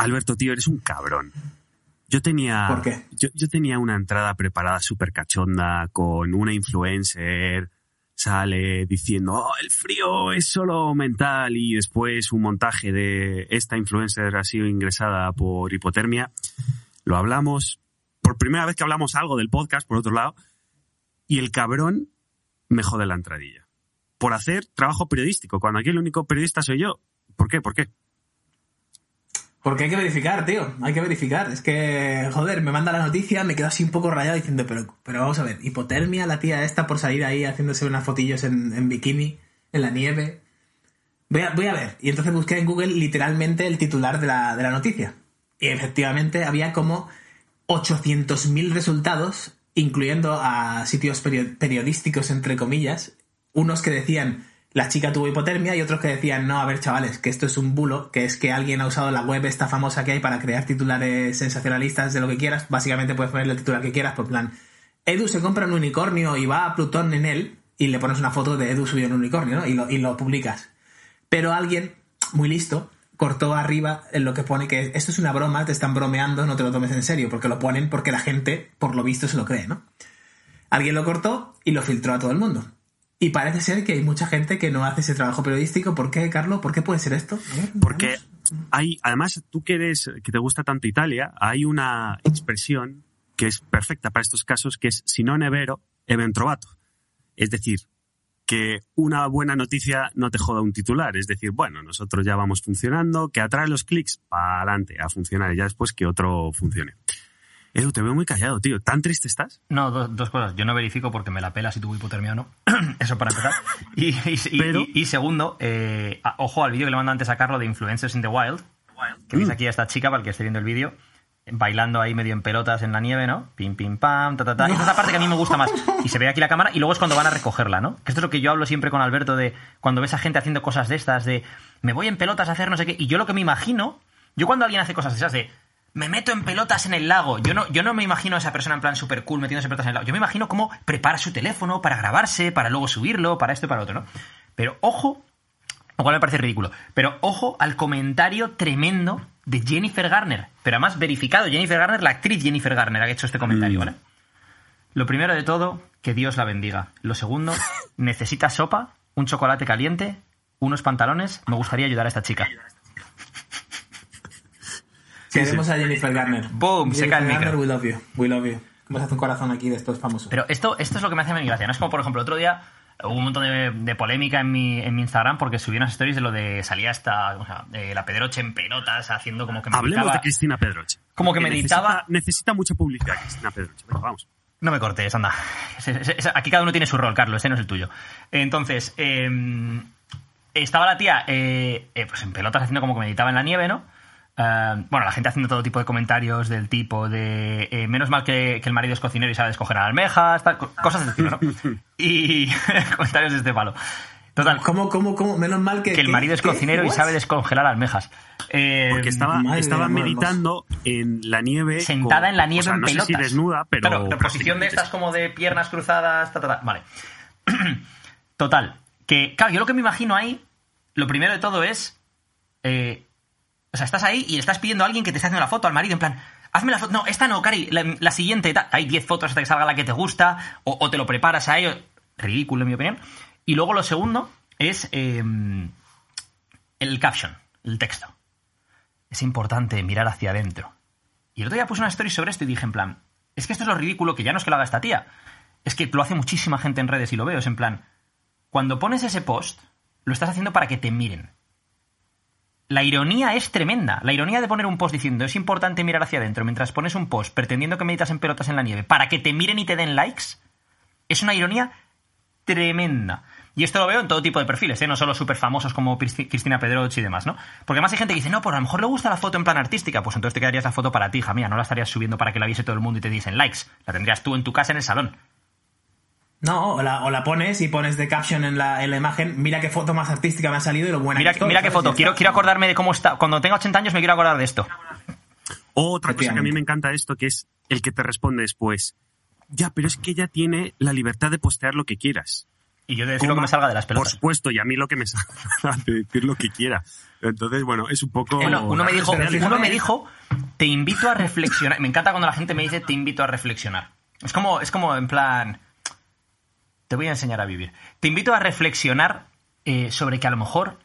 Alberto, tío, eres un cabrón. Yo tenía, ¿Por qué? Yo, yo tenía una entrada preparada súper cachonda con una influencer, sale diciendo, oh, el frío es solo mental y después un montaje de esta influencer ha sido ingresada por hipotermia. Lo hablamos, por primera vez que hablamos algo del podcast, por otro lado, y el cabrón me jode la entradilla. Por hacer trabajo periodístico, cuando aquí el único periodista soy yo. ¿Por qué? ¿Por qué? Porque hay que verificar, tío. Hay que verificar. Es que, joder, me manda la noticia, me quedo así un poco rayado diciendo, pero, pero vamos a ver, hipotermia la tía esta por salir ahí haciéndose unas fotillos en, en bikini, en la nieve. Voy a, voy a ver. Y entonces busqué en Google literalmente el titular de la, de la noticia. Y efectivamente había como 800.000 resultados, incluyendo a sitios perio- periodísticos, entre comillas, unos que decían la chica tuvo hipotermia y otros que decían no, a ver chavales, que esto es un bulo, que es que alguien ha usado la web esta famosa que hay para crear titulares sensacionalistas de lo que quieras, básicamente puedes ponerle el titular que quieras, por plan, Edu se compra un unicornio y va a Plutón en él y le pones una foto de Edu subido un unicornio, ¿no? Y lo, y lo publicas. Pero alguien, muy listo, cortó arriba en lo que pone que esto es una broma, te están bromeando, no te lo tomes en serio, porque lo ponen porque la gente, por lo visto, se lo cree, ¿no? Alguien lo cortó y lo filtró a todo el mundo. Y parece ser que hay mucha gente que no hace ese trabajo periodístico. ¿Por qué, Carlos? ¿Por qué puede ser esto? Porque hay, además, tú que eres, que te gusta tanto Italia, hay una expresión que es perfecta para estos casos, que es si non è vero, è ben trovato. Es decir, que una buena noticia no te joda un titular. Es decir, bueno, nosotros ya vamos funcionando, que atrae los clics, para adelante, a funcionar, y ya después que otro funcione. Edu, te veo muy callado, tío. ¿Tan triste estás? No, do- dos cosas. Yo no verifico porque me la pela si tuvo hipotermia o no. Eso para empezar. Y, y- y- Pero- y- y segundo, eh, a- ojo al vídeo que le mando antes a Carlos de Influencers in the Wild. Que veis aquí a esta chica, para el que esté viendo el vídeo, bailando ahí medio en pelotas en la nieve, ¿no? Pim, pim, pam, ta, ta, ta. Y esa es la parte que a mí me gusta más. Y se ve aquí la cámara y luego es cuando van a recogerla, ¿no? Que esto es lo que yo hablo siempre con Alberto de cuando ves a gente haciendo cosas de estas, de me voy en pelotas a hacer no sé qué. Y yo lo que me imagino, yo cuando alguien hace cosas de esas de me meto en pelotas en el lago. Yo no, yo no me imagino a esa persona en plan super cool metiéndose en pelotas en el lago. Yo me imagino cómo prepara su teléfono para grabarse, para luego subirlo, para esto y para lo otro, ¿no? Pero ojo, lo cual me parece ridículo. Pero ojo al comentario tremendo de Jennifer Garner. Pero además verificado, Jennifer Garner, la actriz Jennifer Garner, ha hecho este comentario, ¿vale? Lo primero de todo, que Dios la bendiga. Lo segundo, necesita sopa, un chocolate caliente, unos pantalones. Me gustaría ayudar a esta chica. Queremos a Jennifer Garner. Boom, se cae el Jennifer micro. Garner, we love you. We love you. Vamos a hacer un corazón aquí de estos famosos. Pero esto, esto es lo que me hace mi gracia. No es como, por ejemplo, otro día hubo un montón de, de polémica en mi, en mi Instagram porque subí unas stories de lo de salía esta, o sea, de la Pedroche en pelotas haciendo como que Hablemos meditaba. de Cristina Pedroche. Como que Porque meditaba- Necesita, necesita mucha publicidad, Cristina Pedroche. Venga, vamos. No me cortes, anda. Aquí cada uno tiene su rol, Carlos, este no es el tuyo. Entonces, eh, estaba la tía eh, eh, pues en pelotas haciendo como que meditaba en la nieve, ¿no? Eh, bueno, la gente haciendo todo tipo de comentarios del tipo de eh, menos mal que, que el marido es cocinero y sabe escoger almejas, tal, co- cosas del estilo, ¿no? Y comentarios de este palo. Total, ¿Cómo, cómo, cómo? Menos mal que... que el marido es ¿Qué? cocinero y sabe descongelar almejas. Eh, Porque estaba, estaba meditando en la nieve. sentada con- en la nieve o sea, en no sé pelotas. si desnuda, pero. Claro, la posición de estas como de piernas cruzadas, ta, ta, ta. Vale. Total. Que, claro, yo lo que me imagino ahí, lo primero de todo es. eh, o sea, estás ahí y le estás pidiendo a alguien que te esté haciendo la foto al marido, en plan. Hazme la foto. No, esta no, Cari, la, siguiente. Hay 10 fotos hasta que salga la que te gusta. O, te lo preparas a ello. Ridículo, en mi opinión. Y luego lo segundo es. eh, el caption, el texto. Es importante mirar hacia adentro. Y el otro día puse una story sobre esto y dije en plan, es que esto es lo ridículo que ya no es que lo haga esta tía, es que lo hace muchísima gente en redes y lo veo, es en plan, cuando pones ese post, lo estás haciendo para que te miren. La ironía es tremenda. La ironía de poner un post diciendo es importante mirar hacia adentro mientras pones un post pretendiendo que meditas en pelotas en la nieve para que te miren y te den likes, es una ironía tremenda. Y esto lo veo en todo tipo de perfiles, ¿eh? no solo súper famosos como Cristi- Cristina Pedroche y demás, ¿no? Porque además hay gente que dice, no, pues a lo mejor le gusta la foto en plan artística, pues entonces te quedarías la foto para ti, hija mía, no la estarías subiendo para que la viese todo el mundo y te diesen likes, la tendrías tú en tu casa en el salón. No, o la, o la pones y pones de caption en la, en la imagen, mira qué foto más artística me ha salido y lo buena Mira, que estoy, mira qué foto, quiero, quiero acordarme de cómo está, cuando tenga 80 años me quiero acordar de esto. Otra cosa que a mí me encanta de esto, que es el que te responde después. Ya, pero es que ella tiene la libertad de postear lo que quieras. Y yo de decir lo que me salga de las Por pelotas. supuesto, y a mí lo que me salga de decir lo que quiera. Entonces, bueno, es un poco... Bueno, uno me dijo, uno me dijo, te invito a reflexionar. Me encanta cuando la gente me dice, te invito a reflexionar. Es como, es como en plan, te voy a enseñar a vivir. Te invito a reflexionar eh, sobre que a lo mejor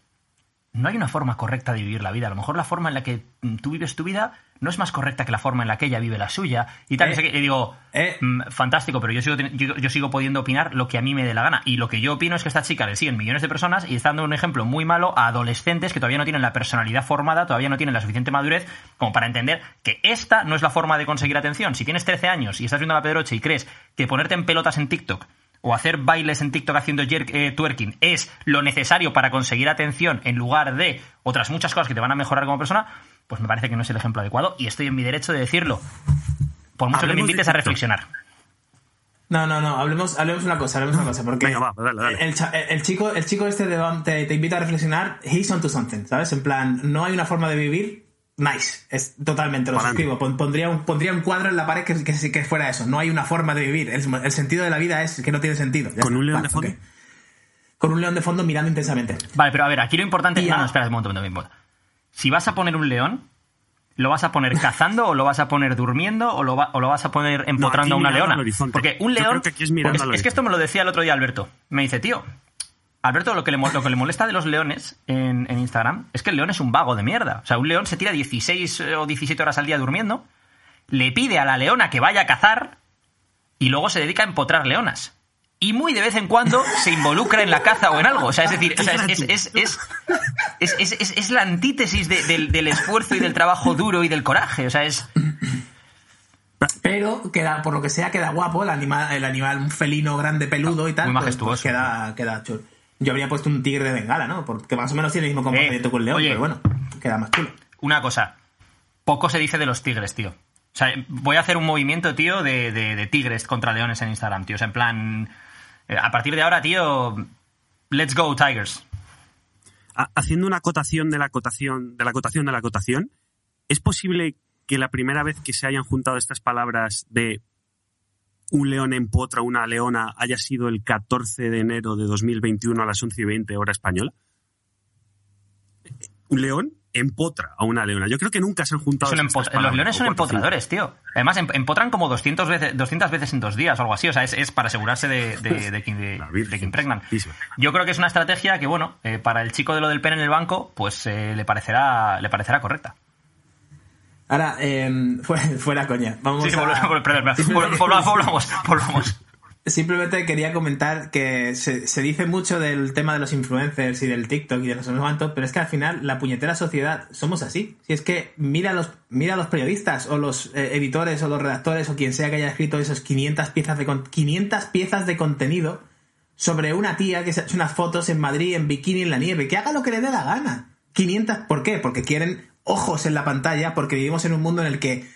no hay una forma correcta de vivir la vida. A lo mejor la forma en la que mm, tú vives tu vida no es más correcta que la forma en la que ella vive la suya. Y tal, Eh, y digo, eh. mm, fantástico, pero yo sigo, yo, yo sigo pudiendo opinar lo que a mí me dé la gana. Y lo que yo opino es que esta chica le siguen millones de personas y está dando un ejemplo muy malo a adolescentes que todavía no tienen la personalidad formada, todavía no tienen la suficiente madurez como para entender que esta no es la forma de conseguir atención. Si tienes 13 años y estás viendo la pedroche y crees que ponerte en pelotas en TikTok o hacer bailes en TikTok haciendo jerk- eh, twerking es lo necesario para conseguir atención en lugar de otras muchas cosas que te van a mejorar como persona, pues me parece que no es el ejemplo adecuado y estoy en mi derecho de decirlo. Por mucho que me invites a reflexionar. No, no, no, hablemos, hablemos una cosa, hablemos una cosa, porque Venga, va, dale, dale. El, el chico, el chico este de, Bam te, te invita a reflexionar, he's on to something, ¿sabes? En plan, no hay una forma de vivir, nice, es totalmente, lo suscribo, Pon- pondría un, pondría un cuadro en la pared que, que, que fuera eso, no hay una forma de vivir, el, el sentido de la vida es que no tiene sentido. Ya ¿Con está. un león Vale, de fondo? Con un león de fondo mirando intensamente. Vale, pero a ver, aquí lo importante... Y No, no, espera un momento, un momento, un momento. Si vas a poner un león, ¿lo vas a poner cazando o lo vas a poner durmiendo o lo, va- o lo vas a poner empotrando a una leona? Porque un Yo león... creo que aquí es mirando porque al es que esto me lo decía el otro día Alberto. Me dice, tío, Alberto, lo que, le, mo- lo que le molesta de los leones en, en Instagram es que el león es un vago de mierda. O sea, un león se tira 16 o 17 horas al día durmiendo, le pide a la leona que vaya a cazar y luego se dedica a empotrar leonas. Y muy de vez en cuando se involucra en la caza o en algo. O sea, es decir, o sea, es, la antítesis de- del, del esfuerzo y del trabajo duro y del coraje. O sea, es. Pero queda, por lo que sea, queda guapo el animal, el animal, un felino grande, peludo y tal. Muy pues- majestuoso. pues queda, queda chulo. Yo habría puesto un tigre de bengala, ¿no? Porque más o menos tiene el mismo comportamiento Eh, que un león, oye. pero bueno, queda más chulo. Una cosa. Poco se dice de los tigres, tío. O sea, voy a hacer un movimiento, tío, de, de- de tigres contra leones en Instagram, tío. O sea, en plan. eh, A partir de ahora, tío. Let's go, Tigers. Ha- haciendo una acotación de la acotación de la acotación de la acotación, ¿es posible que la primera vez que se hayan juntado estas palabras de un león empotra una leona haya sido el 14 de enero de 2021 a las 11 y 20 hora española? Un león empotra a una leona. Yo creo que nunca se han juntado palabras, los leones son empotradores, tío. Además, em- empotran como 200 veces, 200 veces en dos días o algo así. O sea, es, es para asegurarse de, de, de que, de- que impregnan. Yo creo que es una estrategia que, bueno, eh, para el chico de lo del pene en el banco, pues eh, le, parecerá, le parecerá correcta. Ahora, eh, fuera, coña. Vamos Sí, sí, a- volvemos, volvamos, volvamos. Simplemente quería comentar que se, se dice mucho del tema de los influencers y del TikTok y de los cuantos, pero es que al final la puñetera sociedad somos así. Si es que mira a los, mira a los periodistas o los eh, editores o los redactores o quien sea que haya escrito esos 500 piezas de, con- 500 piezas de contenido sobre una tía que se ha hecho unas fotos en Madrid en bikini en la nieve, que haga lo que le dé la gana. 500, ¿por qué? Porque quieren ojos en la pantalla, porque vivimos en un mundo en el que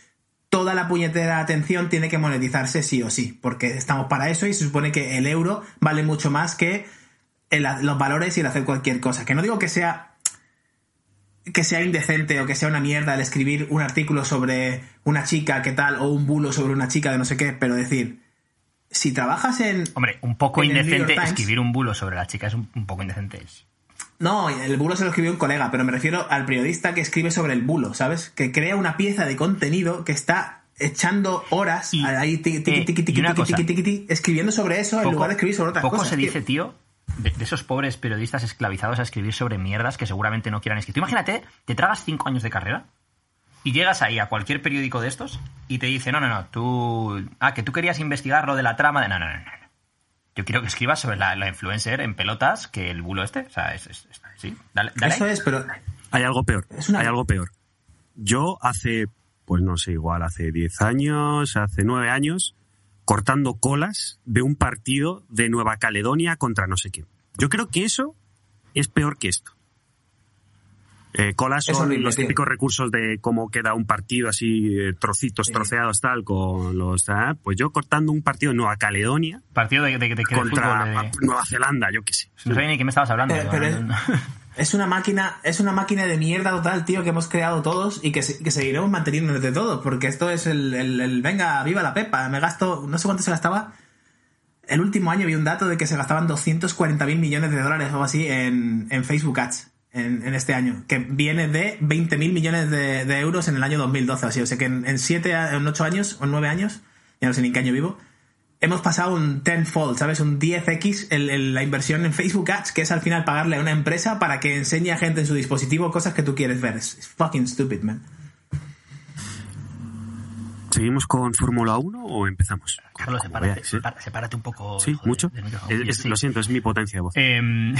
toda la puñetera atención tiene que monetizarse sí o sí, porque estamos para eso y se supone que el euro vale mucho más que el- los valores y el hacer cualquier cosa. Que no digo que sea que sea indecente o que sea una mierda el escribir un artículo sobre una chica que tal o un bulo sobre una chica de no sé qué, pero decir, si trabajas en... Hombre, un poco indecente Times. escribir un bulo sobre la chica es un, un poco indecente. Es- No, el bulo se lo escribió un colega, pero me refiero al periodista que escribe sobre el bulo, ¿sabes? Que crea una pieza de contenido que está echando horas Y, ahí tiqui, tiqui, tiqui, tiqui, tiqui, escribiendo sobre eso en lugar de escribir sobre otras poco cosas. se tío. dice, tío, de, de esos pobres periodistas esclavizados a escribir sobre mierdas que seguramente no quieran escribir. Tú imagínate, te tragas cinco años de carrera y llegas ahí a cualquier periódico de estos y te dice, no, no, no, tú... Ah, que tú querías investigar lo de la trama de... No, no, no, no. Yo quiero que escribas sobre la, la influencer en pelotas que el bulo este. O sea, es... es- es- sí, dale, dale Eso es, pero Hay algo peor. Es una- Hay algo peor. Yo hace, pues no sé, igual hace 10 años, hace 9 años, cortando colas de un partido de Nueva Caledonia contra no sé qué. Yo creo que eso es peor que esto. Eh, colas son horrible, los típicos recursos de cómo queda un partido así, eh, trocitos, Sí. troceados, tal, con los... ah, pues yo cortando un partido de Nueva Caledonia Partido de, de, de, contra fútbol, de- Nueva Zelanda, yo qué sé. No sabía ni qué me estabas hablando. Eh, pero es, es una máquina, es una máquina de mierda total, tío, que hemos creado todos y que, que seguiremos manteniendo entre todos, porque esto es el, el- el, venga, viva la pepa, me gasto, no sé cuánto se gastaba, el último año vi un dato de que se gastaban 240.000 millones de dólares o algo así en, en Facebook Ads en, en, este año, que viene de 20.000 millones de, de, euros en el año 2012. Así, o sea que en 7, en 8 años o en 9 años, ya no sé ni en qué año vivo, hemos pasado un tenfold, ¿sabes? Un 10x el, el, la inversión en Facebook Ads, que es al final pagarle a una empresa para que enseñe a gente en su dispositivo cosas que tú quieres ver. Es fucking stupid, man. ¿Seguimos con Fórmula 1 o empezamos? Carlos, sepárate, sepárate, sepárate, un poco. Sí, joder, mucho. del micrófono. Es- es- Sí. Lo siento, es mi potencia de voz. Eh,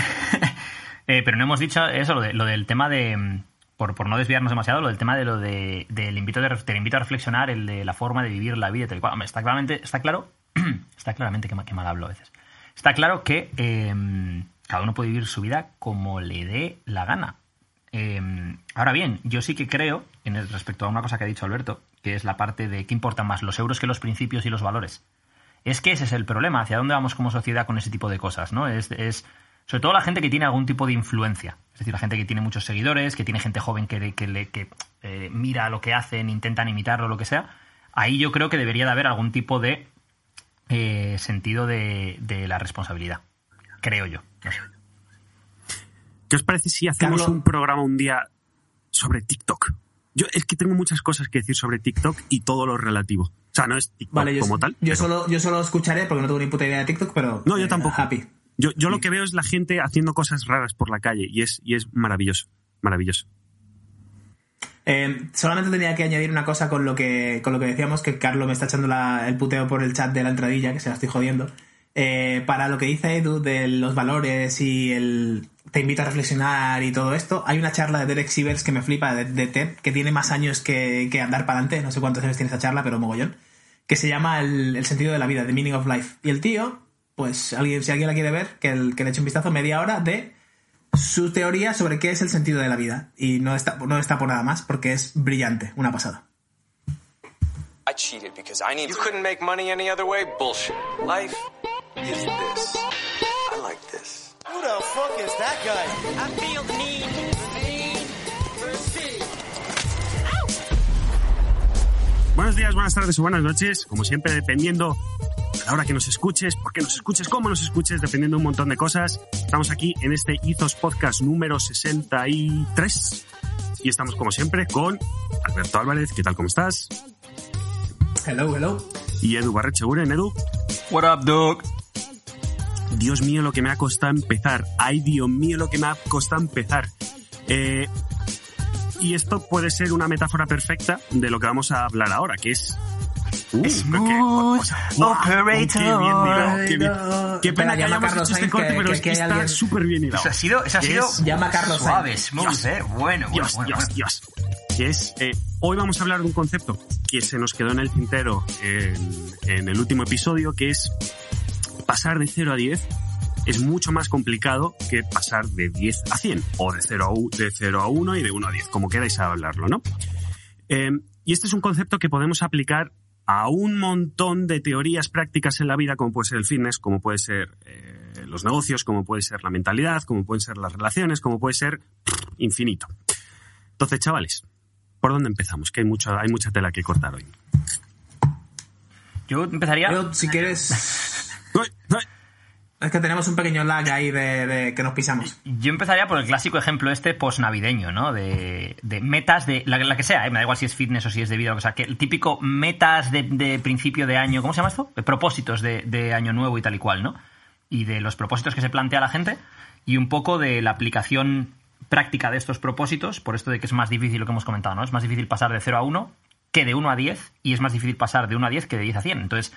eh, pero no hemos dicho eso, lo, de- lo del tema de. mm, Por, por no desviarnos demasiado, lo del tema de lo de. Del invito te invito a reflexionar, el de la forma de vivir la vida tal está claramente. Está claro. está claramente que, que mal hablo a veces. Está claro que eh, cada uno puede vivir su vida como le dé la gana. Eh, ahora bien, yo sí que creo, en el, respecto a una cosa que ha dicho Alberto, que es la parte de qué importan más los euros que los principios y los valores. Es que ese es el problema, hacia dónde vamos como sociedad con ese tipo de cosas, ¿no? Es sobre todo la gente que tiene algún tipo de influencia. Es decir, la gente que tiene muchos seguidores, que tiene gente joven que, que, le- que, eh, mira lo que hacen, intentan imitarlo, lo que sea. Ahí yo creo que debería de haber algún tipo de eh, sentido de, de la responsabilidad. Creo yo. No sé. ¿Qué os parece si hacemos Carlos- un programa un día sobre TikTok? Yo es que tengo muchas cosas que decir sobre TikTok y todo lo relativo. O sea, no es TikTok Vale, yo, como tal. yo, pero- solo, yo solo escucharé porque no tengo ni puta idea de TikTok, pero. No, yo eh, tampoco. Happy. Yo, yo lo que veo es la gente haciendo cosas raras por la calle y es, y es maravilloso. Maravilloso. Eh, solamente tenía que añadir una cosa con lo que, con lo que decíamos, que Carlos me está echando la- el puteo por el chat de la entradilla, que se la estoy jodiendo. Eh, para lo que dice Edu de los valores y el te invita a reflexionar y todo esto, hay una charla de Derek Sivers que me flipa, de, de TED, que tiene más años que, que andar para adelante, no sé cuántos años tiene esa charla, pero mogollón, que se llama el, el sentido de la vida, The Meaning of Life. Y el tío, pues alguien, si alguien la quiere ver, que, el, que le eche un vistazo, media hora de su teoría sobre qué es el sentido de la vida. Y no está, no está por nada más, porque es brillante, una pasada. I cheated because I need You couldn't make money any other way? Bullshit. Life is this. I like this. Who the fuck is that guy? I feel need Buenos días, buenas tardes o buenas noches. Como siempre, dependiendo a la hora que nos escuches, por qué nos escuches, cómo nos escuches, dependiendo de un montón de cosas. Estamos aquí en este Izos Podcast número 63. Y estamos, como siempre, con Alberto Álvarez. ¿Qué tal? ¿Cómo estás? Hello, hello. Y Edu Barrecheguren. Edu, What up, dog? Dios mío, lo que me ha costado empezar. Ay, Dios mío, lo que me ha costado empezar. Eh, y esto puede ser una metáfora perfecta de lo que vamos a hablar ahora, que es... Uh, qué- o sea. Qué bien hilado, qué bien. Qué pena que hayamos Carlos hecho este corte, que- pero que es que está súper bien hilado. Eso ha sido, eso ha sido es- Llama Carlos suave, Sainz. smooth, Dios. eh. Bueno, bueno, Dios, bueno, Dios, bueno. Dios. Que es, eh, hoy vamos a hablar de un concepto que se nos quedó en el tintero en, en el último episodio, que es pasar de 0 a 10 es mucho más complicado que pasar de 10 a 100 o de 0 a, de 0 a 1 y de 1 a 10, como queráis hablarlo, ¿no? Eh, y este es un concepto que podemos aplicar a un montón de teorías prácticas en la vida, como puede ser el fitness, como puede ser eh, los negocios, como puede ser la mentalidad, como pueden ser las relaciones, como puede ser infinito. Entonces, chavales, ¿por dónde empezamos? Que hay mucha, hay mucha tela que cortar hoy. Yo empezaría. Yo, si quieres. Es que tenemos un pequeño lag ahí de, que nos pisamos. Yo empezaría por el clásico ejemplo este post-navideño, ¿no? De, de metas de. La, que sea, ¿eh? me da igual si es fitness o si es de vida o sea. Que el típico metas de, principio de año. ¿Cómo se llama esto? Propósitos de año nuevo y tal y cual, ¿no? Y de los propósitos que se plantea la gente. Y un poco de la aplicación práctica de estos propósitos, por esto de que es más difícil lo que hemos comentado, ¿no? Es más difícil pasar de 0 a 1 que de 1 a 10 y es más difícil pasar de 1 a 10 que de 10 a 100. Entonces,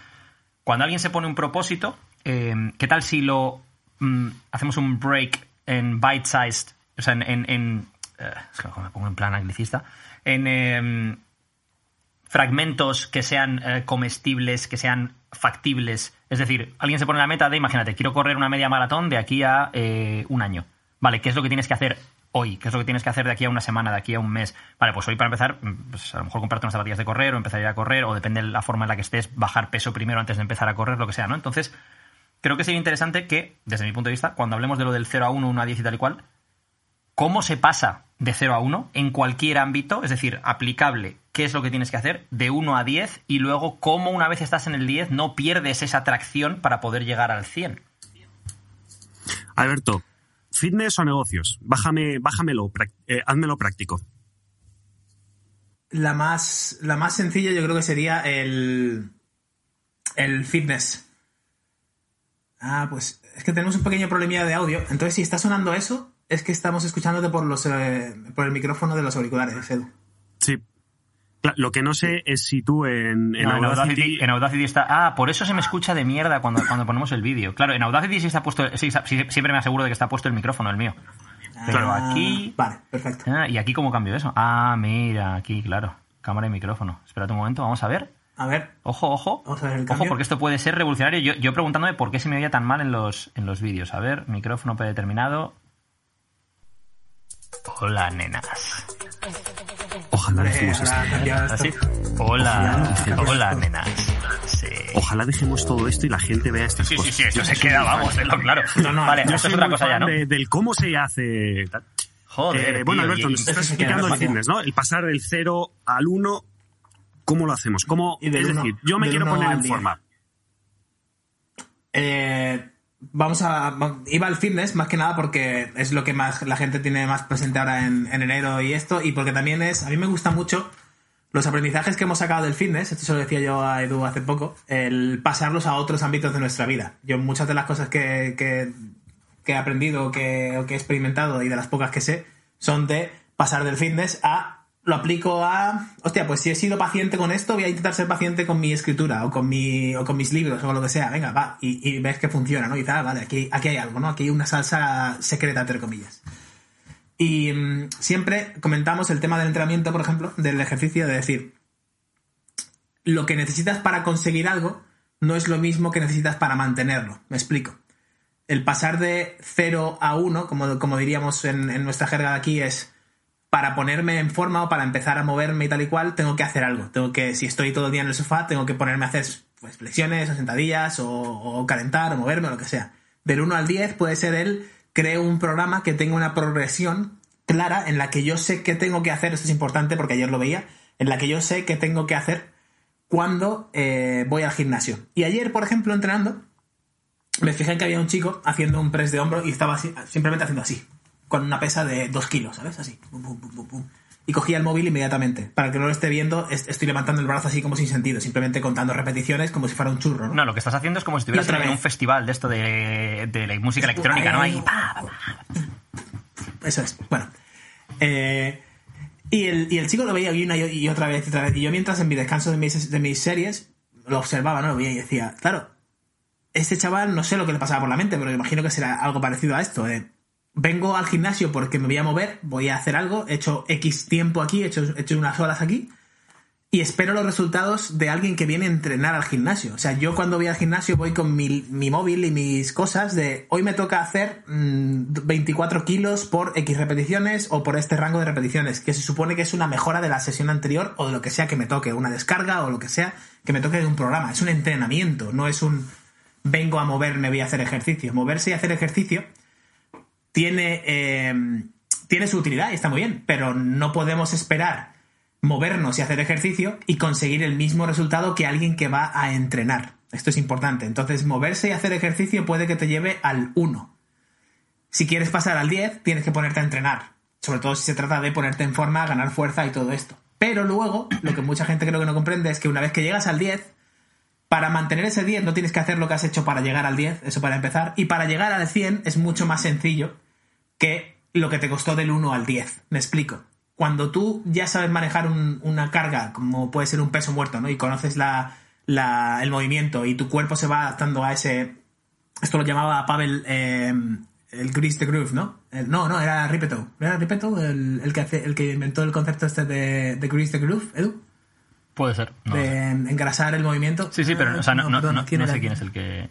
cuando alguien se pone un propósito, eh, ¿qué tal si lo mm, hacemos un break en bite-sized, o sea, en... eh, es que me pongo en plan anglicista, en em, fragmentos que sean eh, comestibles, que sean factibles. Es decir, alguien se pone la meta de, imagínate, quiero correr una media maratón de aquí a eh, un año. Vale, ¿qué es lo que tienes que hacer hoy? ¿Qué es lo que tienes que hacer de aquí a una semana, de aquí a un mes? Vale, pues hoy para empezar, mm, pues a lo mejor comprarte unas zapatillas de correr o empezar a ir a correr, o depende de la forma en la que estés, bajar peso primero antes de empezar a correr, lo que sea, ¿no? Entonces, creo que sería interesante que, desde mi punto de vista, cuando hablemos de lo del 0 a 1, 1 a 10 y tal y cual, cómo se pasa de 0 a 1 en cualquier ámbito, es decir, aplicable qué es lo que tienes que hacer de 1 a 10 y luego cómo una vez estás en el 10 no pierdes esa atracción para poder llegar al 100. Alberto, ¿fitness o negocios? Bájame, bájamelo, eh, házmelo práctico. La más, la más sencilla yo creo que sería el, el fitness. Ah, pues es que tenemos un pequeño problemilla de audio. Entonces, si está sonando eso, es que estamos escuchándote por, los, eh, por el micrófono de los auriculares, Edu. Sí. Lo que no sé es si tú en, en No, en, Audacity... Audacity, en Audacity está. Ah, por eso se me escucha de mierda cuando, cuando ponemos el vídeo. Claro, en Audacity sí está puesto. sí, sí, siempre me aseguro de que está puesto el micrófono, el mío. Pero Ah, aquí. Vale, perfecto. Ah, ¿Y aquí cómo cambio eso? Ah, mira, aquí, claro. Cámara y micrófono. Espérate un momento, vamos a ver. A ver, Ojo, ojo. Vamos a ver el Ojo, porque esto puede ser revolucionario. Yo, yo preguntándome por qué se me oía tan mal en los, en los vídeos. A ver, micrófono predeterminado. Hola, nenas. Ojalá eh, dejemos esto. ¿Así? Hola, hola, nenas. Sí. Ojalá dejemos todo esto y la gente vea estas Sí, sí, cosas. sí, esto Yo se queda, vamos, claro. No, no, vale, Yo esto soy es otra cosa ya, ¿no? de- del cómo se hace... Joder, Eh, bueno, Alberto, nos estás explicando el fitness, ¿no? El pasar del 0 al 1, ¿cómo lo hacemos? ¿Cómo, es uno- decir, yo me quiero poner en forma. Eh, vamos a. Iba al fitness más que nada porque es lo que más la gente tiene más presente ahora en, en enero y esto, y porque también es. A mí me gusta mucho los aprendizajes que hemos sacado del fitness, esto se lo decía yo a Edu hace poco, el pasarlos a otros ámbitos de nuestra vida. Yo muchas de las cosas que, que, que he aprendido que, o que he experimentado y de las pocas que sé son de pasar del fitness a lo aplico a hostia pues si he sido paciente con esto voy a intentar ser paciente con mi escritura o con mi o con mis libros o con lo que sea venga va y, ves que funciona no y tal vale aquí aquí hay algo no aquí hay una salsa secreta entre comillas y mm, siempre comentamos el tema del entrenamiento, por ejemplo, del ejercicio, de decir, lo que necesitas para conseguir algo no es lo mismo que necesitas para mantenerlo. Me explico. El pasar de 0 a 1, como, como diríamos en nuestra jerga de aquí, es para ponerme en forma o para empezar a moverme y tal y cual, tengo que hacer algo. Tengo que, si estoy todo el día en el sofá, tengo que ponerme a hacer pues, flexiones o sentadillas o, o calentar o moverme o lo que sea. Del 1 al 10 puede ser el creo un programa que tenga una progresión clara en la que yo sé qué tengo que hacer, esto es importante porque ayer lo veía, en la que yo sé qué tengo que hacer cuando eh, voy al gimnasio. Y ayer, por ejemplo, entrenando, me fijé que había un chico haciendo un press de hombro y estaba así- simplemente haciendo así, con una pesa de 2 kilos, ¿sabes? Así. Pum, pum, pum. Y cogía el móvil inmediatamente. Para el que no lo esté viendo, est- estoy levantando el brazo así como sin sentido, simplemente contando repeticiones como si fuera un churro, ¿no? No, lo que estás haciendo es como si estuvieras en un festival de esto de, de la música electrónica, ¿no? Ahí, pa, pa, pa. Eso es. Bueno. Eh, y, el, y el chico lo veía y una y y otra vez y otra vez. Y yo mientras en mi descanso de mis, de mis series lo observaba, ¿no? Lo veía y decía, claro, este chaval no sé lo que le pasaba por la mente, pero me imagino que será algo parecido a esto. eh. Vengo al gimnasio porque me voy a mover, voy a hacer algo, he hecho X tiempo aquí, he hecho, he hecho unas horas aquí y espero los resultados de alguien que viene a entrenar al gimnasio. O sea, yo cuando voy al gimnasio voy con mi, mi móvil y mis cosas de hoy me toca hacer mm, 24 kilos por X repeticiones o por este rango de repeticiones, que se supone que es una mejora de la sesión anterior o de lo que sea que me toque, una descarga o lo que sea que me toque de un programa. Es un entrenamiento, no es un vengo a moverme, voy a hacer ejercicio. Moverse y hacer ejercicio tiene, eh, tiene su utilidad y está muy bien, pero no podemos esperar movernos y hacer ejercicio y conseguir el mismo resultado que alguien que va a entrenar. Esto es importante. Entonces, moverse y hacer ejercicio puede que te lleve al 1. Si quieres pasar al 10, tienes que ponerte a entrenar. Sobre todo si se trata de ponerte en forma, ganar fuerza y todo esto. Pero luego, lo que mucha gente creo que no comprende es que una vez que llegas al 10, para mantener ese 10 no tienes que hacer lo que has hecho para llegar al 10, eso para empezar. Y para llegar al 100 es mucho más sencillo que lo que te costó del 1 al 10. Me explico. Cuando tú ya sabes manejar un- una carga, como puede ser un peso muerto, ¿no? Y conoces la, la- el movimiento y tu cuerpo se va adaptando a ese... Esto lo llamaba Pavel eh, el Grease the Groove, ¿no? El- no, no, era Ripeto. ¿Era Ripeto el, el que, hace- el que inventó el concepto este de, de Grease the Groove, Edu? Puede ser. no lo sé. de engrasar el movimiento. Sí, sí, pero o sea, no, no, sé quién es el que,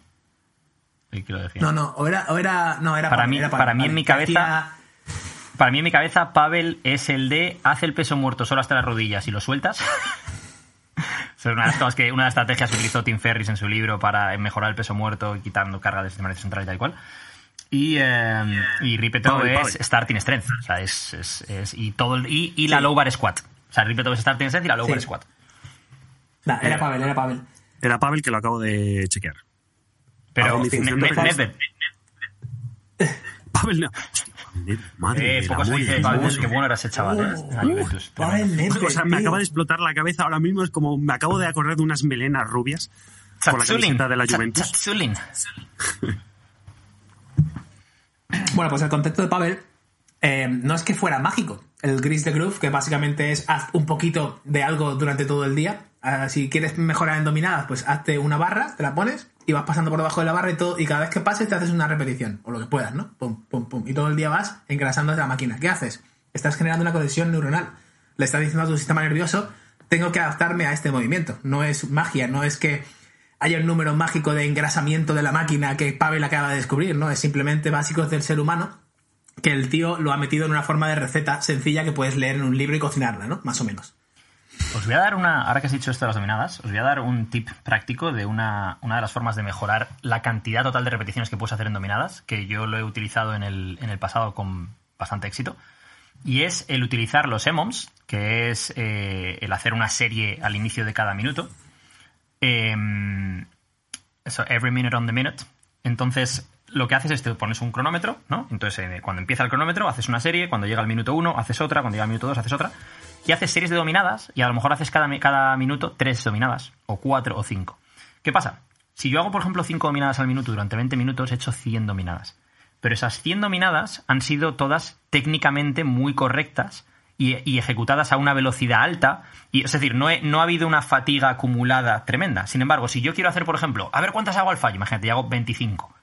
el que lo decía. No, no, o era, o era, no, era Para Pavel, mí- era para mí en mi cabeza- Para mí en mi cabeza, Pavel es el de hace el peso muerto solo hasta las rodillas y lo sueltas. Es una de las cosas que una de las estrategias que utilizó Tim Ferris en su libro para mejorar el peso muerto y quitando carga del sistema nervioso central y tal y cual. Y, eh, y Ripeto Pavel, es Pavel. starting strength. O sea, es, es- es- y todo el- y, y la Sí. low bar squat. O sea, Replay of Stars tienes que decir a Lower Sí. Squad. Nah, era Pavel, era Pavel. Era Pavel que lo acabo de chequear. Pero mi pecas. Nedved. Pavel no. Pavel, Madre Eh, poco se dice. Pavel, qué bueno era ese chaval, eh, Oh. Pavel O sea, me acaba de explotar la cabeza ahora mismo. Es como me acabo de acordar de unas melenas rubias por la camiseta de la Juventus. Bueno, pues el contexto de Pavel eh, no es que fuera mágico. El Gris de Groove, que básicamente es haz un poquito de algo durante todo el día. Ah, si quieres mejorar en dominadas, pues hazte una barra, te la pones y vas pasando por debajo de la barra y todo. Y cada vez que pases te haces una repetición, o lo que puedas, ¿no? Pum, pum, pum. Y todo el día vas engrasando la máquina. ¿Qué haces? Estás generando una conexión neuronal. Le estás diciendo a tu sistema nervioso, tengo que adaptarme a este movimiento. No es magia, no es que haya un número mágico de engrasamiento de la máquina que Pavel acaba de descubrir, ¿no? Es simplemente básicos del ser humano que el tío lo ha metido en una forma de receta sencilla que puedes leer en un libro y cocinarla, ¿no? Más o menos. Os voy a dar una, ahora que has dicho esto de las dominadas, os voy a dar un tip práctico de una, una de las formas de mejorar la cantidad total de repeticiones que puedes hacer en dominadas, que yo lo he utilizado en el, en el pasado con bastante éxito, y es el utilizar los EMOMs, que es eh, el hacer una serie al inicio de cada minuto. Em, eso, every minute on the minute. Entonces, lo que haces es te pones un cronómetro, ¿no? Entonces, eh, cuando empieza el cronómetro, haces una serie, cuando llega el minuto 1, haces otra, cuando llega el minuto 2, haces otra. Y haces series de dominadas, y a lo mejor haces cada, cada minuto tres dominadas, o cuatro o cinco. ¿Qué pasa? Si yo hago, por ejemplo, cinco dominadas al minuto durante 20 minutos, he hecho 100 dominadas. Pero esas 100 dominadas han sido todas técnicamente muy correctas y, y ejecutadas a una velocidad alta. Y, es decir, no, no ha habido una fatiga acumulada tremenda. Sin embargo, si yo quiero hacer, por ejemplo, a ver cuántas hago al fallo, imagínate, ya hago 25.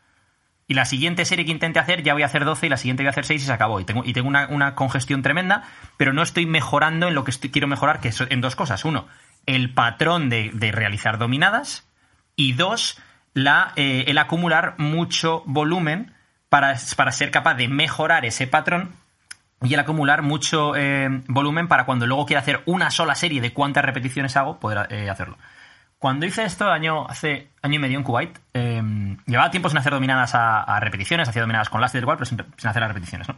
Y la siguiente serie que intente hacer ya voy a hacer 12 y la siguiente voy a hacer 6 y se acabó. Y tengo, y tengo una, una congestión tremenda, pero no estoy mejorando en lo que estoy- quiero mejorar, que es en dos cosas. Uno, el patrón de, de realizar dominadas. Y dos, la, eh, el acumular mucho volumen para, para ser capaz de mejorar ese patrón y el acumular mucho eh, volumen para cuando luego quiera hacer una sola serie de cuántas repeticiones hago, poder eh, hacerlo. Cuando hice esto año, hace año y medio en Kuwait, eh, llevaba tiempo sin hacer dominadas a, a repeticiones, hacía dominadas con lasted igual, pero sin, hacer las repeticiones, ¿no?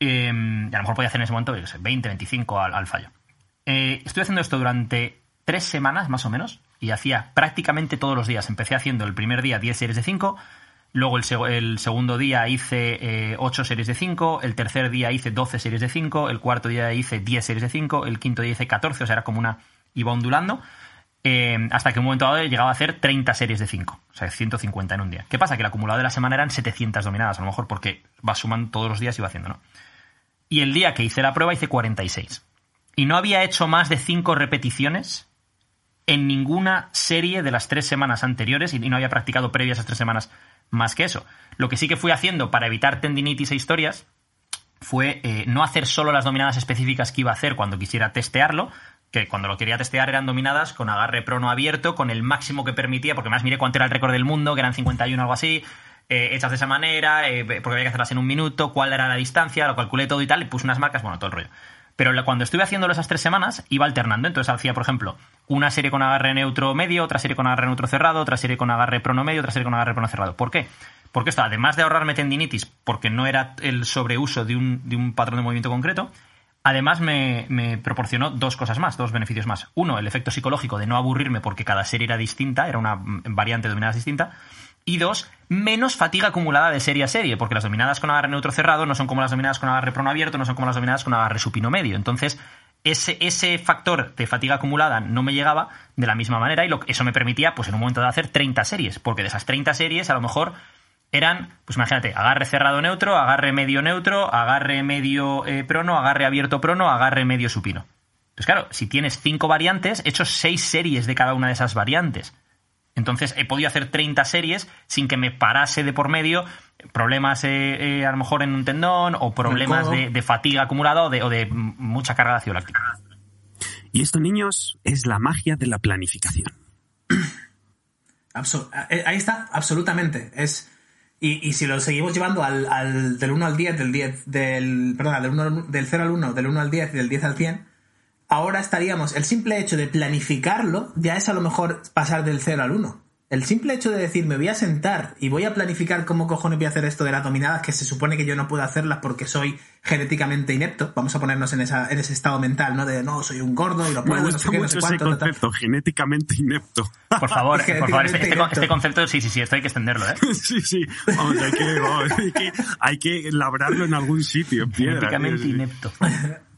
Eh, y a lo mejor podía hacer en ese momento, yo sé, 20, 25 al, al fallo. Eh, estuve haciendo esto durante tres semanas más o menos y hacía prácticamente todos los días. Empecé haciendo el primer día 10 series de 5, luego el, seg- el segundo día hice 8 series de 5, el tercer día hice 12 series de 5, el cuarto día hice 10 series de 5, el quinto día hice 14, o sea, era como una... iba ondulando. Eh, hasta que un momento dado llegaba a hacer 30 series de 5, o sea, 150 en un día. ¿Qué pasa? Que el acumulado de la semana eran 700 dominadas, a lo mejor porque va sumando todos los días y va haciendo, ¿no? Y el día que hice la prueba hice 46. Y no había hecho más de 5 repeticiones en ninguna serie de las tres semanas anteriores y no había practicado previa a esas tres semanas más que eso. Lo que sí que fui haciendo para evitar tendinitis e historias fue eh, no hacer solo las dominadas específicas que iba a hacer cuando quisiera testearlo, que cuando lo quería testear eran dominadas con agarre prono abierto, con el máximo que permitía, porque más miré cuánto era el récord del mundo, que eran 51 o algo así, eh, hechas de esa manera, eh, porque había que hacerlas en un minuto, cuál era la distancia, lo calculé todo y tal, y puse unas marcas, bueno, todo el rollo. Pero cuando estuve haciéndolo esas tres semanas, iba alternando. Entonces hacía, por ejemplo, una serie con agarre neutro medio, otra serie con agarre neutro cerrado, otra serie con agarre prono medio, otra serie con agarre prono cerrado. ¿Por qué? Porque esto, además de ahorrarme tendinitis, porque no era el sobreuso de un, de un patrón de movimiento concreto, además me, proporcionó dos cosas más, dos beneficios más. Uno, el efecto psicológico de no aburrirme porque cada serie era distinta, era una variante de dominadas distinta. Y dos, menos fatiga acumulada de serie a serie, porque las dominadas con agarre neutro cerrado no son como las dominadas con agarre prono abierto, no son como las dominadas con agarre supino medio. Entonces, ese, ese factor de fatiga acumulada no me llegaba de la misma manera y lo, eso me permitía, pues en un momento de hacer 30 series, porque de esas 30 series a lo mejor eran, pues imagínate, agarre cerrado neutro, agarre medio neutro, agarre medio eh, prono, agarre abierto prono, agarre medio supino. Pues claro, si tienes cinco variantes, he hecho seis series de cada una de esas variantes. Entonces he podido hacer 30 series sin que me parase de por medio problemas eh, eh, a lo mejor en un tendón o problemas de, de fatiga acumulada o de, o de m- mucha carga de ácido láctico. Y esto, niños, es la magia de la planificación. Ahí está, absolutamente. Es, y, y si lo seguimos llevando al, al- del 1 al 10, del 10, del, perdona, del, 1 al- del 0 al 1, del 1 al 10 y del 10 al 100, ahora estaríamos, el simple hecho de planificarlo ya es a lo mejor pasar del 0 al 1. El simple hecho de decir me voy a sentar y voy a planificar cómo cojones voy a hacer esto de las dominadas, que se supone que yo no puedo hacerlas porque soy genéticamente inepto, vamos a ponernos en, esa, en ese estado mental, ¿no? De no, soy un gordo y lo Me puedo, no gusta sé qué, no sé ese cuánto. tal, tal. concepto, genéticamente inepto. Por favor, que por favor, este, este- este concepto, sí, sí, sí, esto hay que extenderlo, ¿eh? sí, sí. Vamos, hay, que, vamos, hay, que, hay que labrarlo en algún sitio, en piedra. Genéticamente inepto.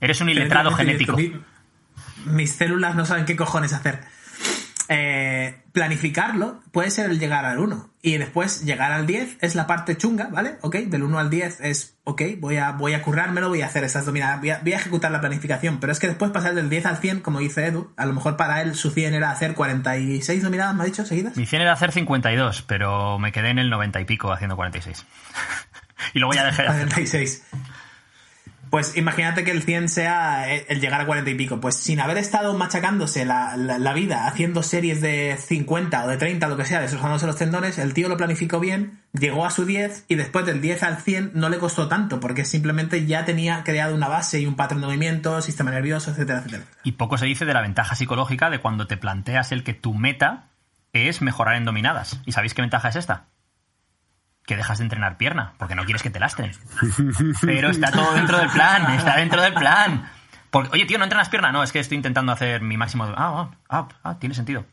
Eres un iletrado genético. Mi- mis células no saben qué cojones hacer. Eh, planificarlo puede ser el llegar al 1 y después llegar al 10 es la parte chunga, ¿vale? Ok, del 1 al 10 es, ok, voy a, voy a currármelo, voy a hacer esas dominadas, voy a, voy a ejecutar la planificación, pero es que después pasar del 10 al 100, como dice Edu, a lo mejor para él su 100 era hacer 46 dominadas, ¿me ha dicho, seguidas? Mi 100 era hacer 52, pero me quedé en el 90 y pico haciendo 46. y luego ya dejé de hacer. 46. Pues imagínate que el 100 sea el llegar a 40 y pico. Pues sin haber estado machacándose la, vida, haciendo series de 50 o de 30, lo que sea, destrozándose los tendones, el tío lo planificó bien, llegó a su 10 y después del 10 al 100 no le costó tanto, porque simplemente ya tenía creado una base y un patrón de movimiento, sistema nervioso, etcétera, etcétera. Y poco se dice de la ventaja psicológica de cuando te planteas el que tu meta es mejorar en dominadas. ¿Y sabéis qué ventaja es esta? Que dejas de entrenar pierna, porque no quieres que te lastren. Pero está todo dentro del plan, está dentro del plan. Porque, oye, tío, ¿no entrenas pierna? No, es que estoy intentando hacer mi máximo... Ah, ah, ah, ah, tiene sentido.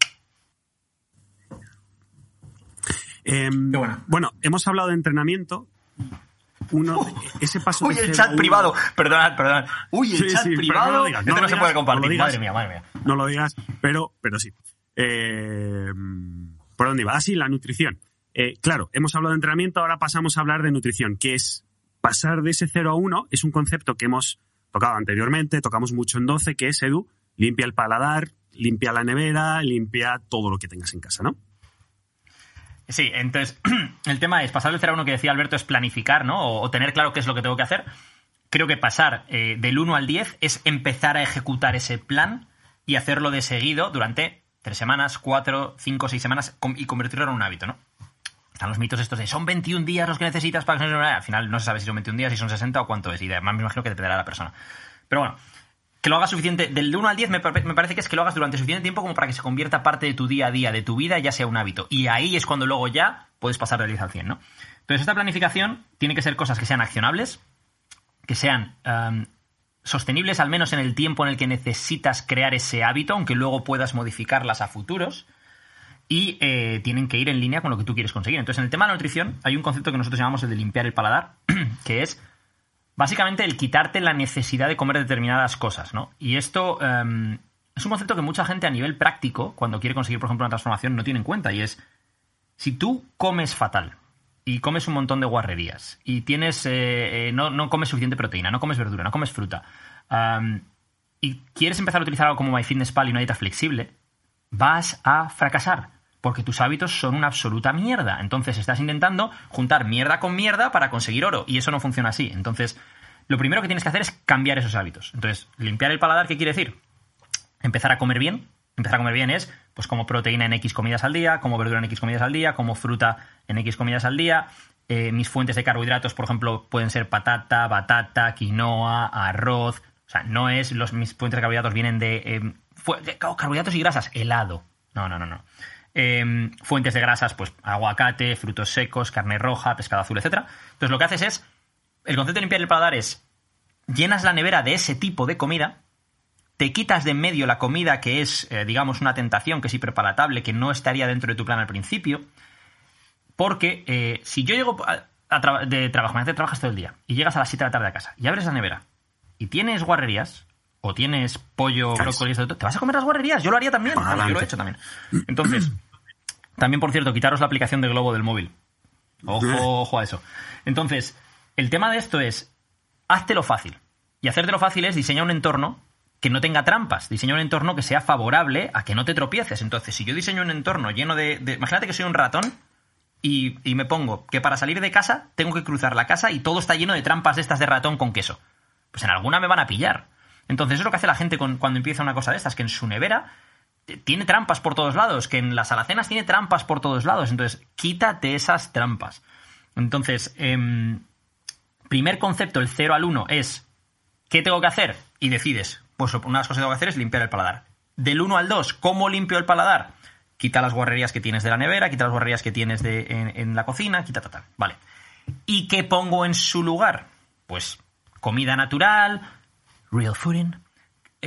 Em, Qué bueno. bueno, hemos hablado de entrenamiento. Uno, ese paso Uy, el cero chat uno- privado. Perdonad, perdonad. Uy, el Sí, chat sí, privado. no lo digas, Esto no no, lo se digas, puede compartir. digas. madre mía, madre mía. No lo digas, pero, pero sí. Eh, ¿Por dónde iba? Ah, sí, la nutrición. Eh, claro, hemos hablado de entrenamiento, ahora pasamos a hablar de nutrición, que es pasar de ese 0 a 1, es un concepto que hemos tocado anteriormente, tocamos mucho en 12, que es, Edu, limpia el paladar, limpia la nevera, limpia todo lo que tengas en casa, ¿no? Sí, entonces, el tema es pasar del 0 a 1 que decía Alberto es planificar, ¿no? O, tener claro qué es lo que tengo que hacer. Creo que pasar eh, del 1 al 10 es empezar a ejecutar ese plan y hacerlo de seguido durante tres semanas, cuatro, cinco, seis semanas y convertirlo en un hábito, ¿no? Los mitos estos de son 21 días los que necesitas para que Al final no se sabe si son 21 días, si son 60 o cuánto es. Y además me imagino que dependerá de la persona. Pero bueno, que lo hagas suficiente. Del 1 al 10 me, pare- me parece que es que lo hagas durante suficiente tiempo como para que se convierta parte de tu día a día, de tu vida, ya sea un hábito. Y ahí es cuando luego ya puedes pasar del 10 al 100, ¿no? Entonces, esta planificación tiene que ser cosas que sean accionables, que sean em, sostenibles al menos en el tiempo en el que necesitas crear ese hábito, aunque luego puedas modificarlas a futuros. Y eh, tienen que ir en línea con lo que tú quieres conseguir. Entonces, en el tema de la nutrición, hay un concepto que nosotros llamamos el de limpiar el paladar, que es básicamente el quitarte la necesidad de comer determinadas cosas, ¿no? Y esto em, es un concepto que mucha gente a nivel práctico, cuando quiere conseguir, por ejemplo, una transformación, no tiene en cuenta. Y es, si tú comes fatal y comes un montón de guarrerías y tienes eh, eh, no, no comes suficiente proteína, no comes verdura, no comes fruta, am, y quieres empezar a utilizar algo como MyFitnessPal y una dieta flexible, vas a fracasar. Porque tus hábitos son una absoluta mierda. Entonces estás intentando juntar mierda con mierda para conseguir oro. Y eso no funciona así. Entonces, lo primero que tienes que hacer es cambiar esos hábitos. Entonces, limpiar el paladar, ¿qué quiere decir? Empezar a comer bien. Empezar a comer bien es, pues, como proteína en X comidas al día, como verdura en X comidas al día, como fruta en X comidas al día. Eh, mis fuentes de carbohidratos, por ejemplo, pueden ser patata, batata, quinoa, arroz. O sea, no es los mis fuentes de carbohidratos vienen de, eh, oh, carbohidratos y grasas, helado. No, no, no, no. Eh, fuentes de grasas, pues aguacate, frutos secos, carne roja, pescado azul, etcétera. Entonces lo que haces es, el concepto de limpiar el paladar es, llenas la nevera de ese tipo de comida, te quitas de en medio la comida que es, eh, digamos, una tentación, que es hiperpalatable, que no estaría dentro de tu plan al principio, porque eh, si yo llego a, a tra- de trabajo, imagínate trabajas todo el día, y llegas a las 7 de la tarde a casa, y abres la nevera, y tienes guarrerías, o tienes pollo, brócoli, te vas a comer las guarrerías. Yo lo haría también. Yo lo he hecho también. Entonces, también, por cierto, quitaros la aplicación de Globo del móvil. Ojo, ojo a eso. Entonces, el tema de esto es, háztelo fácil. Y hacértelo fácil es diseñar un entorno que no tenga trampas. Diseña un entorno que sea favorable a que no te tropieces. Entonces, si yo diseño un entorno lleno de... de- imagínate que soy un ratón y, y me pongo que para salir de casa tengo que cruzar la casa y todo está lleno de trampas de estas de ratón con queso. Pues en alguna me van a pillar. Entonces, eso es lo que hace la gente con- cuando empieza una cosa de estas, que en su nevera tiene trampas por todos lados, que en las alacenas tiene trampas por todos lados. Entonces, quítate esas trampas. Entonces, em, primer concepto, el 0 al 1, es ¿qué tengo que hacer? Y decides. Pues una de las cosas que tengo que hacer es limpiar el paladar. Del 1 al 2, ¿cómo limpio el paladar? Quita las guarrerías que tienes de la nevera, quita las guarrerías que tienes de, en, la cocina, quita tal, tal. Vale. ¿Y qué pongo en su lugar? Pues comida natural, real fooding.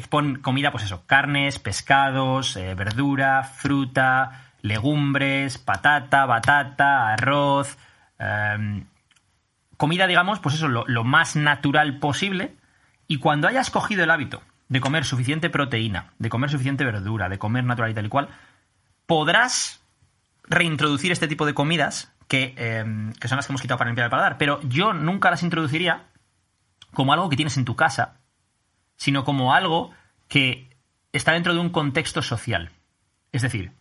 Pon comida, pues eso, carnes, pescados, eh, verdura, fruta, legumbres, patata, batata, arroz. em, comida, digamos, pues eso, lo, lo más natural posible. Y cuando hayas cogido el hábito de comer suficiente proteína, de comer suficiente verdura, de comer natural y tal y cual, podrás reintroducir este tipo de comidas que, em, que son las que hemos quitado para limpiar el paladar. Pero yo nunca las introduciría como algo que tienes en tu casa, sino como algo que está dentro de un contexto social. Es decir,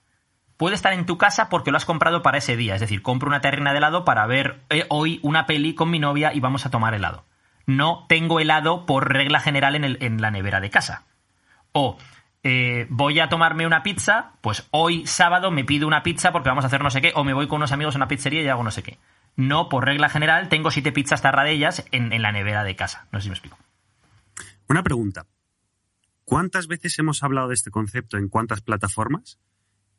puede estar en tu casa porque lo has comprado para ese día. Es decir, compro una terrina de helado para ver eh, hoy una peli con mi novia y vamos a tomar helado. No tengo helado por regla general en, la nevera de casa. O eh, voy a tomarme una pizza, pues hoy sábado me pido una pizza porque vamos a hacer no sé qué, o me voy con unos amigos a una pizzería y hago no sé qué. No, por regla general, tengo siete pizzas tarradellas en, en la nevera de casa. No sé si me explico. Una pregunta. ¿Cuántas veces hemos hablado de este concepto en cuántas plataformas?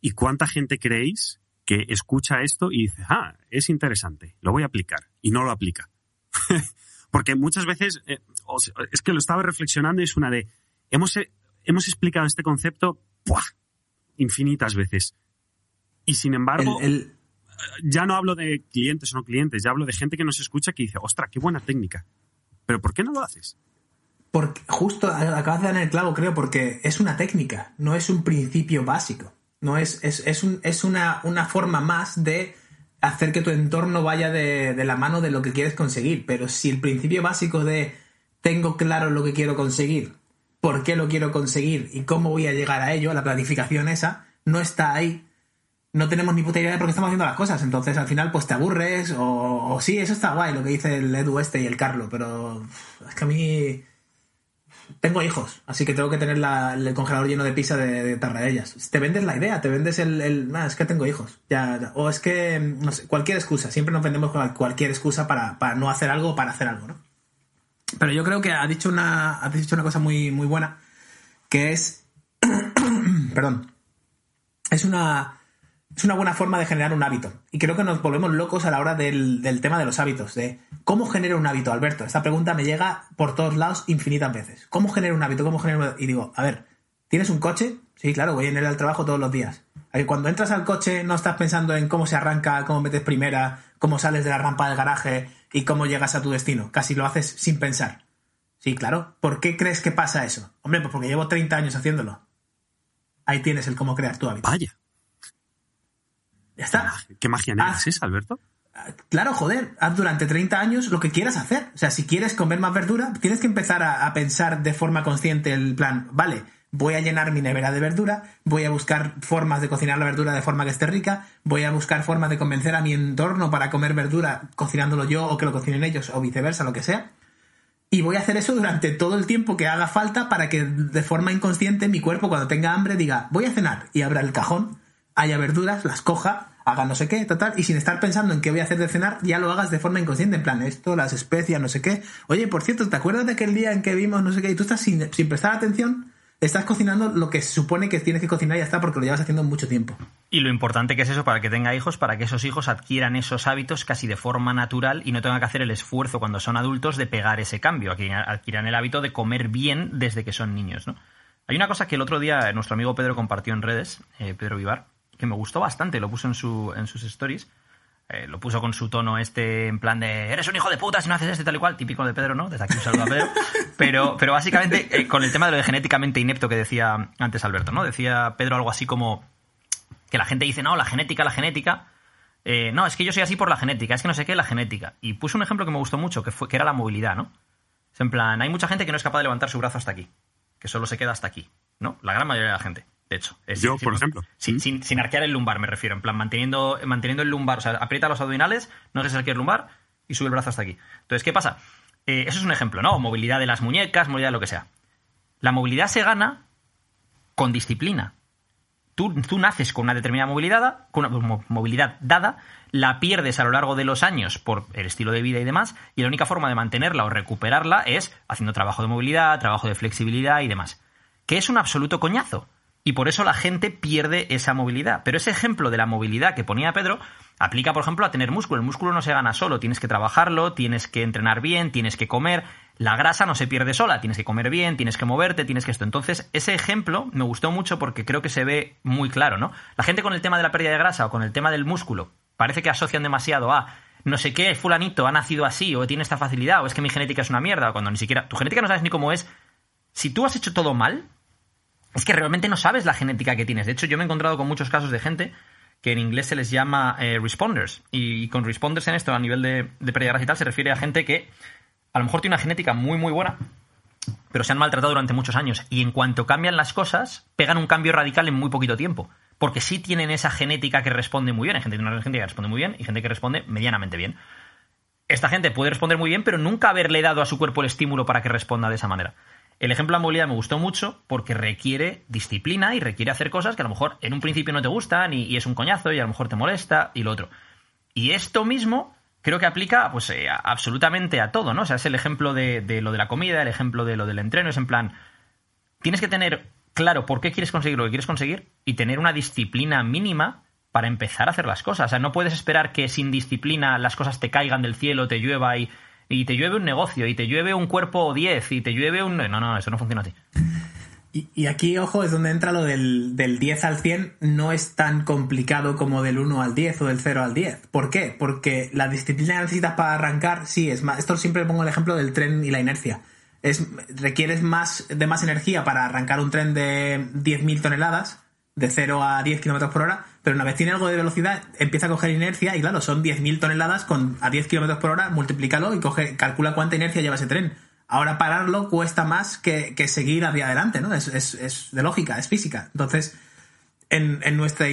¿Y cuánta gente creéis que escucha esto y dice, ah, es interesante, lo voy a aplicar? Y no lo aplica. Porque muchas veces, eh, o sea, es que lo estaba reflexionando y es una de, hemos, eh, hemos explicado este concepto ¡buah! infinitas veces. Y sin embargo, El- el- ya no hablo de clientes o no clientes, ya hablo de gente que nos escucha que dice, ostra, qué buena técnica. Pero ¿por qué no lo haces? Justo acabas de dar en el clavo, creo, porque es una técnica, no es un principio básico. No es, es, es, un- es una, una forma más de hacer que tu entorno vaya de, de la mano de lo que quieres conseguir. Pero si el principio básico de tengo claro lo que quiero conseguir, por qué lo quiero conseguir y cómo voy a llegar a ello, la planificación esa, no está ahí, no tenemos ni puta idea de por qué estamos haciendo las cosas. Entonces al final pues te aburres o, o sí, eso está guay lo que dice el Edu este y el Carlo, pero es que a mí tengo hijos, así que tengo que tener el congelador lleno de pizza de, de tarradellas. Te vendes la idea, te vendes el, el "Ah, es que tengo hijos. Ya. O es que, no sé, cualquier excusa. Siempre nos vendemos cualquier excusa para, para no hacer algo o para hacer algo, ¿no? Pero yo creo que ha dicho una, ha dicho una cosa muy, muy buena, que es, perdón, es una, es una buena forma de generar un hábito. Y creo que nos volvemos locos a la hora del, del tema de los hábitos. De cómo genero un hábito, Alberto. Esta pregunta me llega por todos lados infinitas veces. ¿Cómo genero un hábito? ¿Cómo genero un? Y digo, a ver, ¿tienes un coche? Sí, claro, voy en él al trabajo todos los días. Cuando entras al coche no estás pensando en cómo se arranca, cómo metes primera, cómo sales de la rampa del garaje y cómo llegas a tu destino. Casi lo haces sin pensar. Sí, claro. ¿Por qué crees que pasa eso? Hombre, pues porque llevo 30 años haciéndolo. Ahí tienes el cómo crear tu hábito. Vaya, Ya está. qué magia negra Ah. es Alberto. Claro, joder, haz durante 30 años lo que quieras hacer. O sea, si quieres comer más verdura, tienes que empezar a, a pensar de forma consciente el plan, vale, voy a llenar mi nevera de verdura, voy a buscar formas de cocinar la verdura de forma que esté rica, voy a buscar formas de convencer a mi entorno para comer verdura cocinándolo yo o que lo cocinen ellos o viceversa, lo que sea. Y voy a hacer eso durante todo el tiempo que haga falta para que de forma inconsciente mi cuerpo cuando tenga hambre diga, voy a cenar y abra el cajón, haya verduras, las coja, haga no sé qué, total, y sin estar pensando en qué voy a hacer de cenar, ya lo hagas de forma inconsciente, en plan, esto, las especias, no sé qué. Oye, por cierto, ¿te acuerdas de aquel día en que vimos no sé qué? Y tú estás sin, sin prestar atención, estás cocinando lo que se supone que tienes que cocinar y ya está porque lo llevas haciendo mucho tiempo. Y lo importante que es eso para que tenga hijos, para que esos hijos adquieran esos hábitos casi de forma natural y no tengan que hacer el esfuerzo cuando son adultos de pegar ese cambio, adquieran el hábito de comer bien desde que son niños, ¿no? Hay una cosa que el otro día nuestro amigo Pedro compartió en redes, eh, Pedro Vivar, que me gustó bastante, lo puso en, su, en sus stories. Eh, lo puso con su tono este en plan de eres un hijo de puta si no haces esto y tal y cual, típico de Pedro, ¿no? Desde aquí un saludo a Pedro. Pero, pero básicamente eh, con el tema de lo de genéticamente inepto que decía antes Alberto, ¿no? Decía Pedro algo así como que la gente dice, no, la genética, la genética. Eh, no, es que yo soy así por la genética, es que no sé qué, la genética. Y puso un ejemplo que me gustó mucho, que, fue, que era la movilidad, ¿no? Es en plan, hay mucha gente que no es capaz de levantar su brazo hasta aquí, que solo se queda hasta aquí, ¿no? La gran mayoría de la gente, de hecho. Es- Yo, por ejemplo. Sin, sin, sin arquear el lumbar, me refiero, en plan, manteniendo, manteniendo el lumbar, o sea, aprieta los abdominales, no dejes arquear el lumbar y sube el brazo hasta aquí. Entonces, ¿qué pasa? Eh, eso es un ejemplo, ¿no? Movilidad de las muñecas, movilidad de lo que sea. La movilidad se gana con disciplina. Tú, tú naces con una determinada movilidad, con una mo- movilidad dada, la pierdes a lo largo de los años por el estilo de vida y demás, y la única forma de mantenerla o recuperarla es haciendo trabajo de movilidad, trabajo de flexibilidad y demás. Que es un absoluto coñazo. Y por eso la gente pierde esa movilidad. Pero ese ejemplo de la movilidad que ponía Pedro aplica, por ejemplo, a tener músculo. El músculo no se gana solo, tienes que trabajarlo, tienes que entrenar bien, tienes que comer. La grasa no se pierde sola, tienes que comer bien, tienes que moverte, tienes que esto. Entonces, ese ejemplo me gustó mucho porque creo que se ve muy claro, ¿no? La gente con el tema de la pérdida de grasa o con el tema del músculo parece que asocian demasiado a no sé qué, fulanito ha nacido así o tiene esta facilidad o es que mi genética es una mierda, cuando ni siquiera tu genética no sabes ni cómo es. Si tú has hecho todo mal, es que realmente no sabes la genética que tienes. De hecho, yo me he encontrado con muchos casos de gente que en inglés se les llama eh, responders. Y con responders en esto, a nivel de, de grasa y tal, se refiere a gente que a lo mejor tiene una genética muy, muy buena, pero se han maltratado durante muchos años. Y en cuanto cambian las cosas, pegan un cambio radical en muy poquito tiempo. Porque sí tienen esa genética que responde muy bien. Hay gente que tiene una genética que responde muy bien y gente que responde medianamente bien. Esta gente puede responder muy bien, pero nunca haberle dado a su cuerpo el estímulo para que responda de esa manera. El ejemplo de la movilidad me gustó mucho porque requiere disciplina y requiere hacer cosas que a lo mejor en un principio no te gustan y, es un coñazo y a lo mejor te molesta y lo otro. Y esto mismo creo que aplica pues eh, absolutamente a todo, ¿no? O sea, es el ejemplo de, de lo de la comida, el ejemplo de lo del entreno, es en plan, tienes que tener claro por qué quieres conseguir lo que quieres conseguir y tener una disciplina mínima para empezar a hacer las cosas. O sea, no puedes esperar que sin disciplina las cosas te caigan del cielo, te llueva y, y te llueve un negocio, y te llueve un cuerpo 10, y te llueve un... No, no, eso no funciona así. Y, y aquí, ojo, es donde entra lo del, del 10 al 100. No es tan complicado como del 1 al 10 o del 0 al 10. ¿Por qué? Porque la disciplina que necesitas para arrancar, sí, es más. Esto siempre pongo el ejemplo del tren y la inercia. Es, requieres más, de más energía para arrancar un tren de 10.000 toneladas, de 0 a 10 kilómetros por hora, pero una vez tiene algo de velocidad, empieza a coger inercia y claro, son 10.000 toneladas con, a 10 kilómetros por hora, multiplícalo y coge, calcula cuánta inercia lleva ese tren. Ahora pararlo cuesta más que, que seguir hacia adelante, ¿no? Es, es, es de lógica, es física. Entonces, en, en nuestro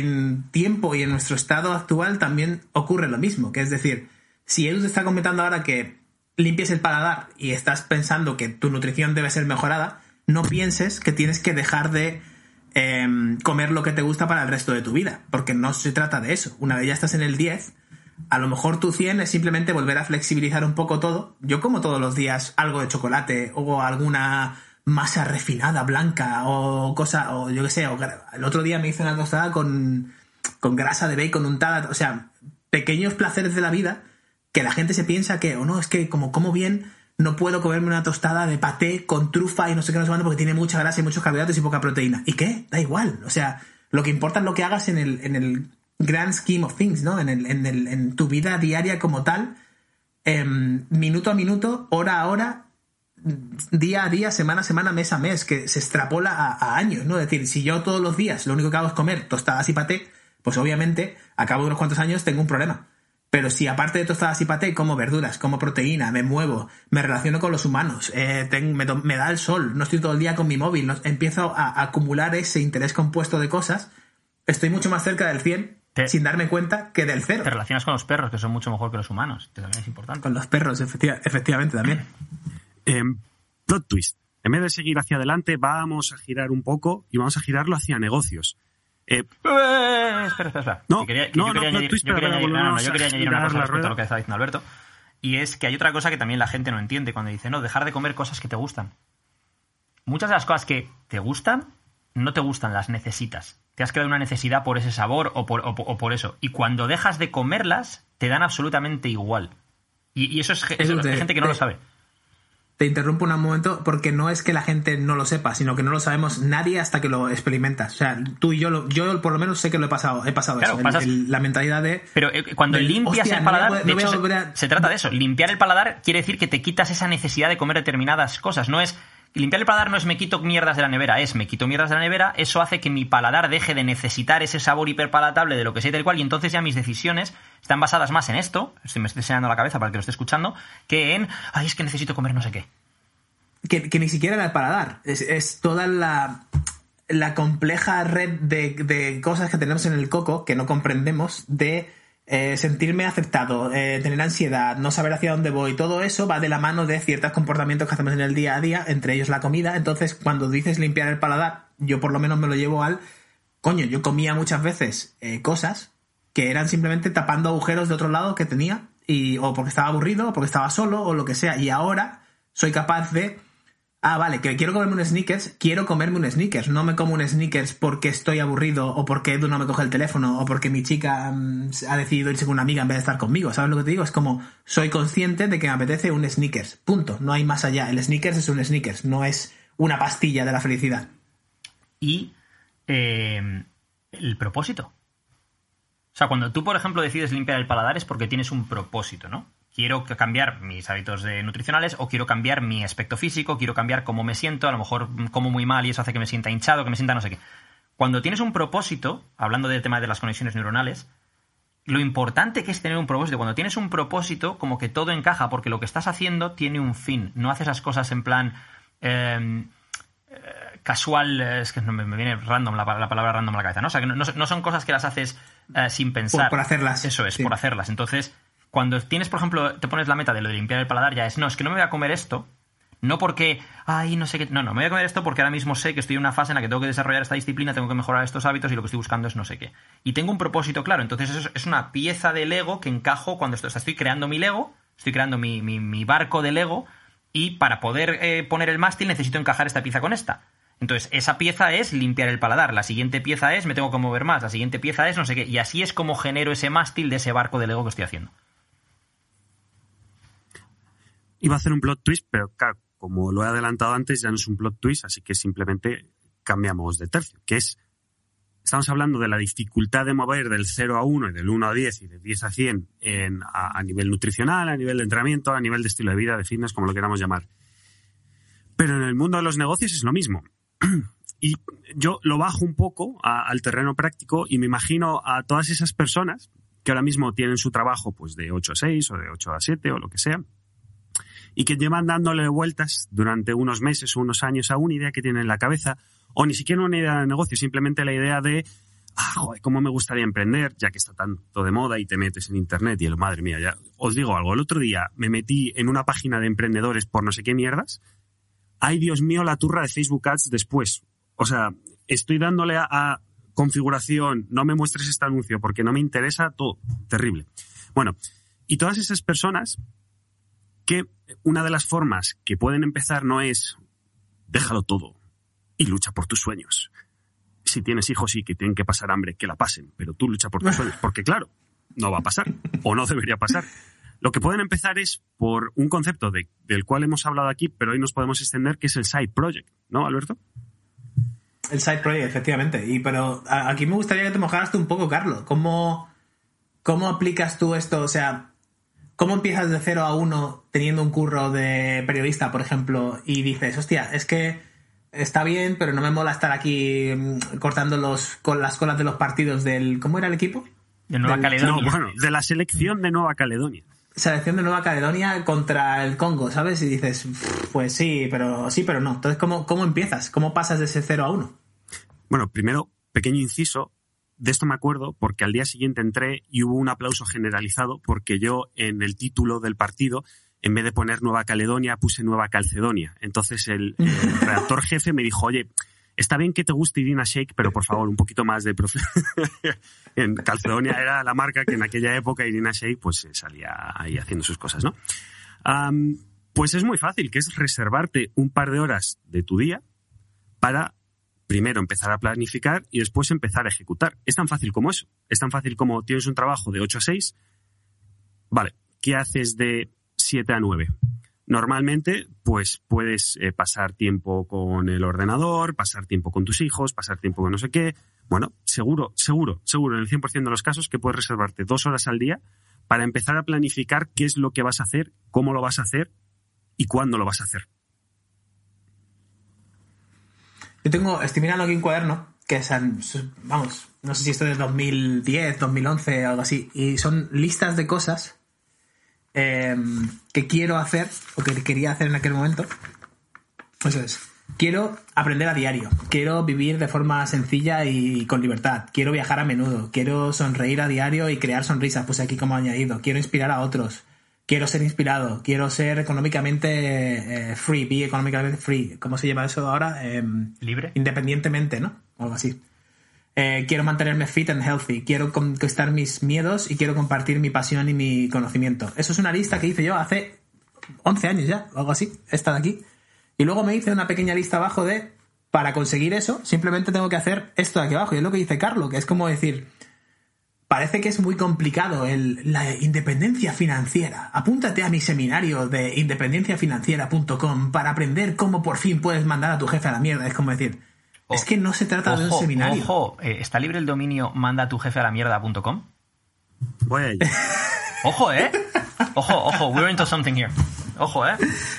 tiempo y en nuestro estado actual también ocurre lo mismo, que es decir, si Edu te está comentando ahora que limpies el paladar y estás pensando que tu nutrición debe ser mejorada, no pienses que tienes que dejar de em, comer lo que te gusta para el resto de tu vida, porque no se trata de eso. Una vez ya estás en el 10, a lo mejor tu 100 es simplemente volver a flexibilizar un poco todo. Yo como todos los días algo de chocolate o alguna masa refinada, blanca o cosa, o yo qué sé, o el otro día me hice una tostada con, con grasa de bacon untada, o sea, pequeños placeres de la vida que la gente se piensa que, o no, es que como como bien, no puedo comerme una tostada de paté con trufa y no sé qué, no sé cuánto, porque tiene mucha grasa y muchos carbohidratos y poca proteína. ¿Y qué? Da igual. O sea, lo que importa es lo que hagas en el, en el grand scheme of things, ¿no? En, el, en, el, en tu vida diaria como tal, em, minuto a minuto, hora a hora, día a día, semana a semana, mes a mes, que se extrapola a, a años, ¿no? Es decir, si yo todos los días lo único que hago es comer tostadas y paté, pues obviamente, a cabo de unos cuantos años tengo un problema. Pero si aparte de tostadas y paté, como verduras, como proteína, me muevo, me relaciono con los humanos, eh, ten- me, da el sol, no estoy todo el día con mi móvil, no- empiezo a, a acumular ese interés compuesto de cosas, estoy mucho más cerca del 100 Te- sin darme cuenta que del cero. Te relacionas con los perros, que son mucho mejor que los humanos. que también es importante. Con los perros, efectiva- efectivamente también. Em, plot twist. En vez de seguir hacia adelante, vamos a girar un poco y vamos a girarlo hacia negocios. Eh, espera, espera, espera. No, Que quería- que no, yo quería no, añadir- yo quería añadir- no, yo quería añadir una cosa respecto a lo que está diciendo Alberto. Y es que hay otra cosa que también la gente no entiende cuando dice, no, dejar de comer cosas que te gustan. Muchas de las cosas que te gustan, no te gustan, las necesitas. Te has creado una necesidad por ese sabor o por, o por- o por eso. Y cuando dejas de comerlas, te dan absolutamente igual. Y, y eso es, Eso eso es te- gente que no lo sabe. Te interrumpo un momento porque no es que la gente no lo sepa, sino que no lo sabemos nadie hasta que lo experimentas. O sea, tú y yo, lo- yo por lo menos sé que lo he pasado, he pasado Claro, eso. El- pasas- el- la mentalidad de... Pero eh, cuando limpias "Hostia, el no voy a paladar, de no a hecho, se trata de eso. Limpiar el paladar quiere decir que te quitas esa necesidad de comer determinadas cosas. No es limpiar el paladar no es me quito mierdas de la nevera, es me quito mierdas de la nevera. Eso hace que mi paladar deje de necesitar ese sabor hiperpalatable de lo que sea y tal cual. Y entonces ya mis decisiones están basadas más en esto. Estoy, me estoy enseñando la cabeza para el que lo esté escuchando, que en ay es que necesito comer no sé qué. que, que ni siquiera era el paladar. Es, es toda la, la compleja red de, de cosas que tenemos en el coco que no comprendemos de eh, sentirme aceptado, eh, tener ansiedad, no saber hacia dónde voy. Todo eso va de la mano de ciertos comportamientos que hacemos en el día a día, entre ellos la comida. Entonces, cuando dices limpiar el paladar, yo por lo menos me lo llevo al... Coño, yo comía muchas veces eh, cosas que eran simplemente tapando agujeros de otro lado que tenía, y, o porque estaba aburrido, o porque estaba solo, o lo que sea. Y ahora soy capaz de Ah, vale, que quiero comerme un sneakers, quiero comerme un sneakers. No me como un sneakers porque estoy aburrido o porque Edu no me coge el teléfono o porque mi chica mm, ha decidido irse con una amiga en vez de estar conmigo. ¿Sabes lo que te digo? Es como, soy consciente de que me apetece un sneakers. Punto. No hay más allá. El sneakers es un sneakers, no es una pastilla de la felicidad. Y eh, el propósito. O sea, cuando tú, por ejemplo, decides limpiar el paladar es porque tienes un propósito, ¿no? Quiero cambiar mis hábitos de nutricionales o quiero cambiar mi aspecto físico, quiero cambiar cómo me siento, a lo mejor como muy mal y eso hace que me sienta hinchado, que me sienta no sé qué. Cuando tienes un propósito, hablando del tema de las conexiones neuronales, lo importante que es tener un propósito. Cuando tienes un propósito, como que todo encaja, porque lo que estás haciendo tiene un fin. No haces esas cosas en plan eh, eh, casual, es que me, me viene random la, la palabra random a la cabeza, ¿no? O sea, que no, son cosas que las haces eh, sin pensar. por hacerlas. Eso es, Sí. por hacerlas. Entonces, cuando tienes, por ejemplo, te pones la meta de lo de limpiar el paladar, ya es, no, es que no me voy a comer esto, no porque, ay, no sé qué, no, no, me voy a comer esto porque ahora mismo sé que estoy en una fase en la que tengo que desarrollar esta disciplina, tengo que mejorar estos hábitos y lo que estoy buscando es no sé qué. Y tengo un propósito claro, entonces eso es- una pieza de Lego que encajo cuando estoy, o sea, estoy creando mi Lego, estoy creando mi, mi- mi barco de Lego y para poder eh, poner el mástil necesito encajar esta pieza con esta. Entonces, esa pieza es limpiar el paladar, la siguiente pieza es me tengo que mover más, la siguiente pieza es no sé qué, y así es como genero ese mástil de ese barco de Lego que estoy haciendo. Iba a hacer un plot twist, pero claro, como lo he adelantado antes, ya no es un plot twist, así que simplemente cambiamos de tercio, que es, estamos hablando de la dificultad de mover del 0 a 1 y del 1 a 10 y de 10 a 100 en, a, a nivel nutricional, a nivel de entrenamiento, a nivel de estilo de vida, de fitness, como lo queramos llamar. Pero en el mundo de los negocios es lo mismo. Y yo lo bajo un poco a- al terreno práctico y me imagino a todas esas personas que ahora mismo tienen su trabajo pues de 8 a 6 o de 8 a 7 o lo que sea, y que llevan dándole vueltas durante unos meses o unos años a una idea que tienen en la cabeza, o ni siquiera una idea de negocio, simplemente la idea de, ah, joder, cómo me gustaría emprender, ya que está tanto de moda y te metes en internet y el madre mía, ya. Os digo algo, el otro día me metí en una página de emprendedores por no sé qué mierdas. Ay, Dios mío, la turra de Facebook Ads después. O sea, estoy dándole a, a configuración, no me muestres este anuncio porque no me interesa, todo. Terrible. Bueno, y todas esas personas que una de las formas que pueden empezar no es déjalo todo y lucha por tus sueños. Si tienes hijos y que tienen que pasar hambre, que la pasen, pero tú lucha por tus sueños, porque claro, no va a pasar o no debería pasar. Lo que pueden empezar es por un concepto de- del cual hemos hablado aquí, pero hoy nos podemos extender, que es el side project, ¿no, Alberto? El side project, efectivamente. Y pero aquí me gustaría que te mojaras tú un poco, Carlos. ¿Cómo, ¿Cómo aplicas tú esto? O sea, ¿cómo empiezas de 0 a 1 teniendo un curro de periodista, por ejemplo, y dices, hostia, es que está bien, pero no me mola estar aquí mm, cortando los, con las colas de los partidos del... ¿Cómo era el equipo? De Nueva Del- Caledonia. No, bueno, de la selección de Nueva Caledonia. Selección de Nueva Caledonia contra el Congo, ¿sabes? Y dices, pues sí, pero sí, pero no. Entonces, ¿cómo, cómo empiezas? ¿Cómo pasas de ese 0 a 1? Bueno, primero, pequeño inciso. De esto me acuerdo porque al día siguiente entré y hubo un aplauso generalizado porque yo en el título del partido, en vez de poner Nueva Caledonia, puse Nueva Calcedonia. Entonces el, el redactor jefe me dijo, oye, está bien que te guste Irina Shake, pero por favor, un poquito más de... profe-". en Calcedonia era la marca que en aquella época Irina Shake pues eh, salía ahí haciendo sus cosas, ¿no? Pues es muy fácil, que es reservarte un par de horas de tu día para primero empezar a planificar y después empezar a ejecutar. Es tan fácil como eso. Es tan fácil como tienes un trabajo de 8 a 6. Vale, ¿qué haces de 7 a 9? Normalmente, pues puedes eh, pasar tiempo con el ordenador, pasar tiempo con tus hijos, pasar tiempo con no sé qué. Bueno, seguro, seguro, seguro, en el 100% de los casos que puedes reservarte dos horas al día para empezar a planificar qué es lo que vas a hacer, cómo lo vas a hacer y cuándo lo vas a hacer. Yo tengo, estoy mirando aquí un cuaderno que es, vamos, no sé si esto es de 2010, 2011, algo así, y son listas de cosas eh, que quiero hacer o que quería hacer en aquel momento. Eso es. Quiero aprender a diario, quiero vivir de forma sencilla y con libertad, quiero viajar a menudo, quiero sonreír a diario y crear sonrisas, pues aquí como añadido, quiero inspirar a otros, quiero ser inspirado, quiero ser económicamente eh, free, be económicamente free, ¿cómo se llama eso ahora? Em, ¿Libre? independientemente, ¿no? O algo así. Eh, quiero mantenerme fit and healthy, quiero conquistar mis miedos y quiero compartir mi pasión y mi conocimiento. Eso es una lista que hice yo hace 11 años ya, o algo así, esta de aquí. Y luego me hice una pequeña lista abajo de, para conseguir eso, simplemente tengo que hacer esto de aquí abajo. Y es lo que dice Carlos, que es como decir, parece que es muy complicado el, la independencia financiera. Apúntate a mi seminario de independenciafinanciera.com para aprender cómo por fin puedes mandar a tu jefe a la mierda. Es como decir, es que no se trata de un seminario. Ojo, eh, ¿está libre el dominio manda tu jefe a la mierda.com? A. Ojo, ¿eh? Ojo, ojo, we're into something here. Ojo, ¿eh?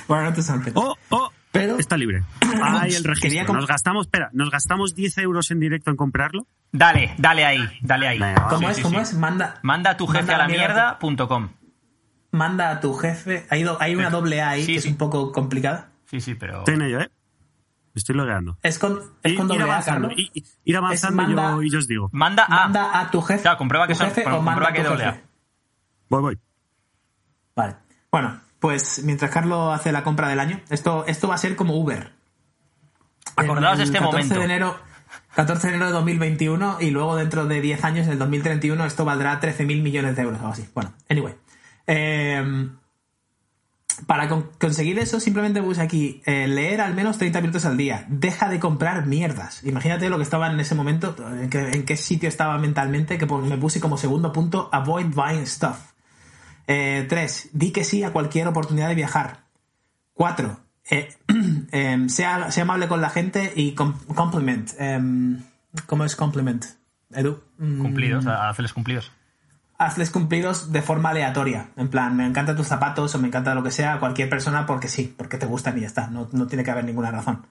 No te saltes. Oh, oh, Pero- está libre. Ahí el Quería registro. Nos gastamos, espera, nos gastamos 10 euros en directo en comprarlo. Dale, dale ahí, dale ahí. Venga. ¿Cómo Sí, es? sí, ¿Cómo sí. es? Manda, Manda a tu jefe Manda a la a la mierda. mierda.com. manda a tu jefe. Hay, do- hay una doble A ahí Sí, que sí. es un poco complicada. Sí, sí, pero. Estoy en ello, ¿eh? Estoy logueando. Es con, es Ir, con ir doble A, avanzando, Carlos. i- i- ir avanzando y manda- yo, y yo os digo. Manda a. Manda a tu jefe. Claro, comprueba que tu son- jefe comprueba o manda a que tu doble A. jefe. Voy, voy. Vale. Bueno, pues mientras Carlos hace la compra del año, esto, esto va a ser como Uber. Acordaos de El este 14 momento. De enero, 14 de enero de 2021 y luego dentro de 10 años, en el 2031, esto valdrá 13.000 millones de euros o algo así. Bueno, anyway. Eh, para con- conseguir eso, simplemente puse aquí eh, leer al menos 30 minutos al día. Deja de comprar mierdas. Imagínate lo que estaba en ese momento, en qué, en qué sitio estaba mentalmente, que me puse como segundo punto, avoid buying stuff. Eh, tres, di que sí a cualquier oportunidad de viajar. Cuatro, eh, em, sea, sea amable con la gente y com- compliment. Em, ¿Cómo es compliment? Edu. Mm, Cumplidos, hacerles cumplidos. hazles cumplidos de forma aleatoria. En plan, me encantan tus zapatos o me encanta lo que sea a cualquier persona porque sí, porque te gustan y ya está. No, no tiene que haber ninguna razón.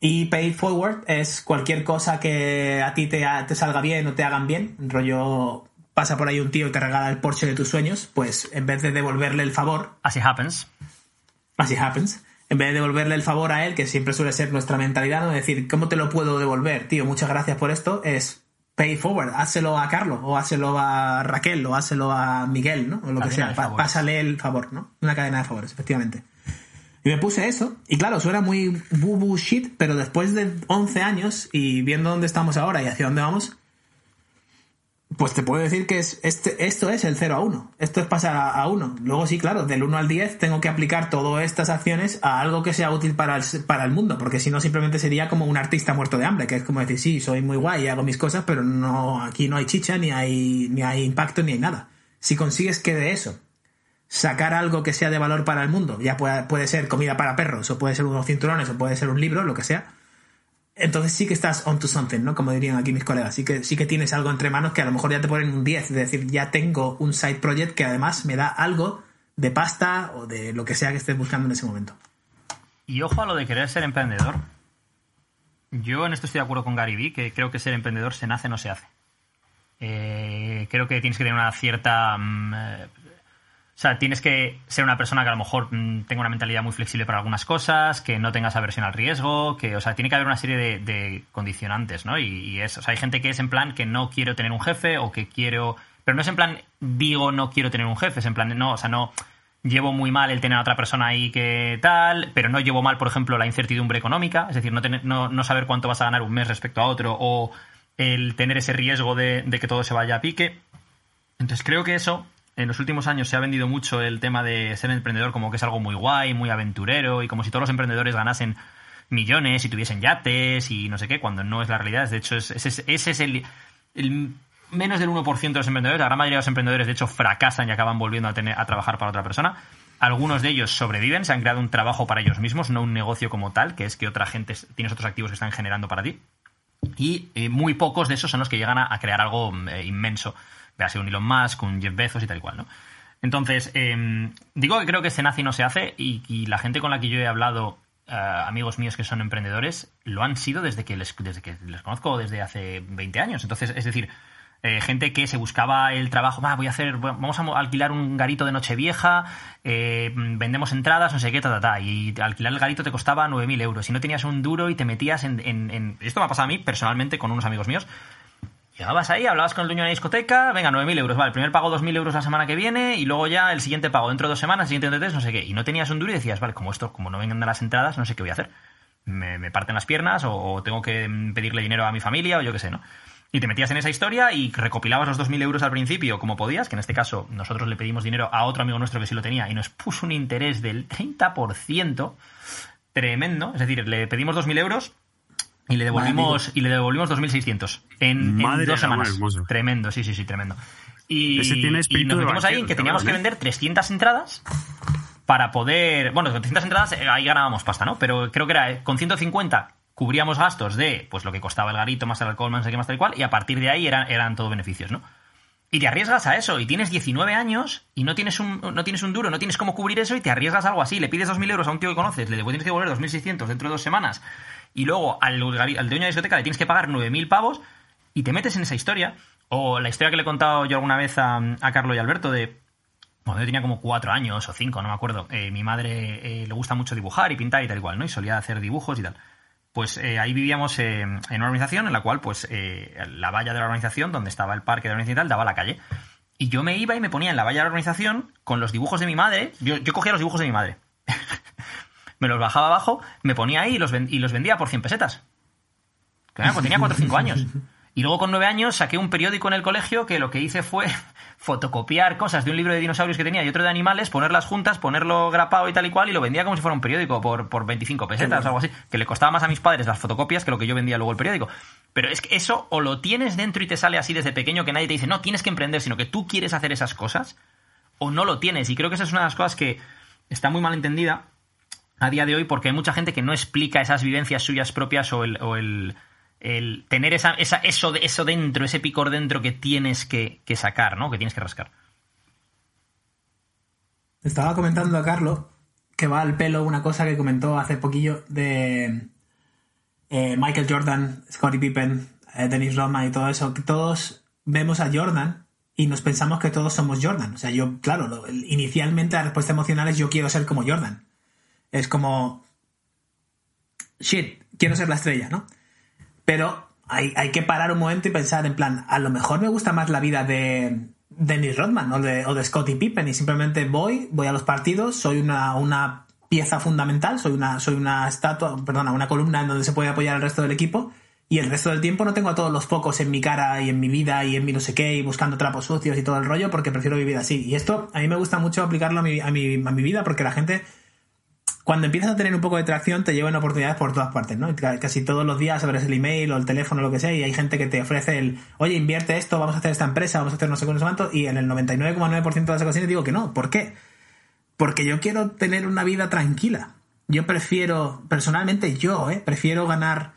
Y pay forward es cualquier cosa que a ti te, te salga bien o te hagan bien. Rollo, pasa por ahí un tío y te regala el Porsche de tus sueños, pues en vez de devolverle el favor, Así happens. así happens, en vez de devolverle el favor a él, que siempre suele ser nuestra mentalidad, no decir, ¿cómo te lo puedo devolver? Tío, muchas gracias por esto, es pay forward, házelo a Carlos, o házelo a Raquel, o házelo a Miguel, ¿no? O lo que sea, Pa- pásale el favor, ¿no? Una cadena de favores, efectivamente. Y me puse eso, y claro, suena muy boo shit, pero después de 11 años y viendo dónde estamos ahora y hacia dónde vamos, pues te puedo decir que es este, esto es el 0 a 1. Esto es pasar a, a 1. Luego sí, claro, del 1 al 10 tengo que aplicar todas estas acciones a algo que sea útil para el, para el mundo, porque si no simplemente sería como un artista muerto de hambre, que es como decir, sí, soy muy guay y hago mis cosas, pero no aquí no hay chicha, ni hay, ni hay impacto, ni hay nada. Si consigues que de eso sacar algo que sea de valor para el mundo, ya puede, puede ser comida para perros, o puede ser unos cinturones, o puede ser un libro, lo que sea, entonces sí que estás on to something, ¿no? Como dirían aquí mis colegas. Sí que, sí que tienes algo entre manos que a lo mejor ya te ponen un 10. Es decir, ya tengo un side project que además me da algo de pasta o de lo que sea que estés buscando en ese momento. Y ojo a lo de querer ser emprendedor. Yo en esto estoy de acuerdo con Gary Vee, que creo que ser emprendedor se nace, no se hace. Eh, creo que tienes que tener una cierta... o sea, tienes que ser una persona que a lo mejor mm, tenga una mentalidad muy flexible para algunas cosas, que no tengas aversión al riesgo, que, o sea, tiene que haber una serie de, condicionantes, ¿no? Y, y es, o sea, hay gente que es en plan que no quiero tener un jefe o que quiero... Pero no es en plan, digo, no quiero tener un jefe, es en plan, no, o sea, no llevo muy mal el tener a otra persona ahí que tal, pero no llevo mal, por ejemplo, la incertidumbre económica, es decir, no, tener, no, no saber cuánto vas a ganar un mes respecto a otro o el tener ese riesgo de que todo se vaya a pique. Entonces creo que eso, en los últimos años se ha vendido mucho el tema de ser emprendedor como que es algo muy guay, muy aventurero y como si todos los emprendedores ganasen millones y tuviesen yates y no sé qué, cuando no es la realidad. De hecho, es- ese es, el, menos del 1% de los emprendedores. La gran mayoría de los emprendedores, de hecho, fracasan y acaban volviendo a, tener, a trabajar para otra persona. Algunos de ellos sobreviven, se han creado un trabajo para ellos mismos, no un negocio como tal, que es que otra gente tienes otros activos que están generando para ti. Y eh, muy pocos de esos son los que llegan a, crear algo eh, inmenso. Véase un Elon Musk, un Jeff Bezos y tal y cual, ¿no? Entonces, eh, digo que creo que se nace y no se hace, y, la gente con la que yo he hablado, eh, amigos míos que son emprendedores, lo han sido desde que les, desde que les conozco desde hace 20 años. Entonces, es decir, eh, gente que se buscaba el trabajo, "Va, voy a hacer, vamos a alquilar un garito de Nochevieja, eh, vendemos entradas, no sé qué, ta, ta, ta, y alquilar el garito te costaba 9.000 euros. Y no tenías un duro y te metías en, en- en- Esto me ha pasado a mí personalmente con unos amigos míos. Llegabas ahí, hablabas con el dueño de la discoteca, venga, 9.000 euros, vale, primer pago 2.000 euros la semana que viene y luego ya el siguiente pago dentro de dos semanas, el siguiente de tres, no sé qué. Y no tenías un duro y decías, vale, como esto, como no vengan las entradas, no sé qué voy a hacer. Me, parten las piernas o, o tengo que pedirle dinero a mi familia o yo qué sé, ¿no? Y te metías en esa historia y recopilabas los 2.000 euros al principio como podías, que en este caso nosotros le pedimos dinero a otro amigo nuestro que sí lo tenía y nos puso un interés del 30%. tremendo. Es decir, le pedimos 2.000 euros y le devolvimos, y le devolvimos 2.600 en, en dos semanas. Tremendo, sí, sí, sí, tremendo. Y, Ese tiene y nos metimos ahí en que teníamos que vender 300 entradas para poder. Bueno, con 300 entradas eh, ahí ganábamos pasta, ¿no? Pero creo que era eh, con 150 cubríamos gastos de pues lo que costaba el garito, más el alcohol, más sé qué, más tal y cual, y a partir de ahí eran, eran todo beneficios, ¿no? Y te arriesgas a eso, y tienes 19 años y no tienes un, no tienes un duro, no tienes cómo cubrir eso y te arriesgas a algo así. Le pides 2.000 euros a un tío que conoces, le tienes que devolver 2.600 dentro de dos semanas, y luego al, dueño de la discoteca le tienes que pagar 9.000 pavos, y te metes en esa historia. O la historia que le he contado yo alguna vez a, Carlos y Alberto de cuando yo tenía como cuatro años o cinco, no me acuerdo, eh, mi madre eh, le gusta mucho dibujar y pintar y tal ¿no? Y solía hacer dibujos y tal. Pues eh, ahí vivíamos en una organización en la cual, pues, la valla de la organización, donde estaba el parque de la organización y tal, daba a la calle. Y yo me iba y me ponía en la valla de la organización con los dibujos de mi madre. Yo cogía los dibujos de mi madre. Me los bajaba abajo, me ponía ahí y los, y los vendía por 100 pesetas. Claro, tenía 4 o 5 años. Y luego con 9 años saqué un periódico en el colegio que lo que hice fue fotocopiar cosas de un libro de dinosaurios que tenía y otro de animales, ponerlas juntas, ponerlo grapado y tal y cual, y lo vendía como si fuera un periódico por, por 25 pesetas o algo así. Que le costaba más a mis padres las fotocopias que lo que yo vendía luego el periódico. Pero es que eso o lo tienes dentro y te sale así desde pequeño que nadie te dice, no, tienes que emprender, sino que tú quieres hacer esas cosas, o no lo tienes. Y creo que esa es una de las cosas que está muy mal entendida a día de hoy porque hay mucha gente que no explica esas vivencias suyas propias o el, o el, tener eso, de- eso dentro, ese picor dentro que tienes que, sacar, ¿no? Que tienes que rascar. Estaba comentando a Carlos que va al pelo una cosa que comentó hace poquillo de eh, Michael Jordan, Scottie Pippen, eh, Dennis Rodman y todo eso, que todos vemos a Jordan y nos pensamos que todos somos Jordan. O sea, yo, claro, inicialmente la respuesta emocional es yo quiero ser como Jordan. Es como, shit, quiero ser la estrella, ¿no? Pero hay, hay que parar un momento y pensar en plan, a lo mejor me gusta más la vida de Dennis Rodman o de, o de Scottie Pippen y simplemente voy, voy a los partidos, soy una, una pieza fundamental, soy una, soy una estatua, perdona, una columna en donde se puede apoyar al resto del equipo y el resto del tiempo no tengo a todos los focos en mi cara y en mi vida y en mi no sé qué y buscando trapos sucios y todo el rollo porque prefiero vivir así. Y esto a mí me gusta mucho aplicarlo a mi, a mi, a mi vida porque la gente cuando empiezas a tener un poco de tracción te llevan oportunidades por todas partes, ¿no? Casi todos los días abres el email o el teléfono o lo que sea y hay gente que te ofrece el, oye, invierte esto, vamos a hacer esta empresa, vamos a hacer no sé cuánto, no sé cuánto", y en el 99,9% de las ocasiones digo que no. ¿Por qué? Porque yo quiero tener una vida tranquila. Yo prefiero, personalmente yo, ¿eh? Prefiero ganar,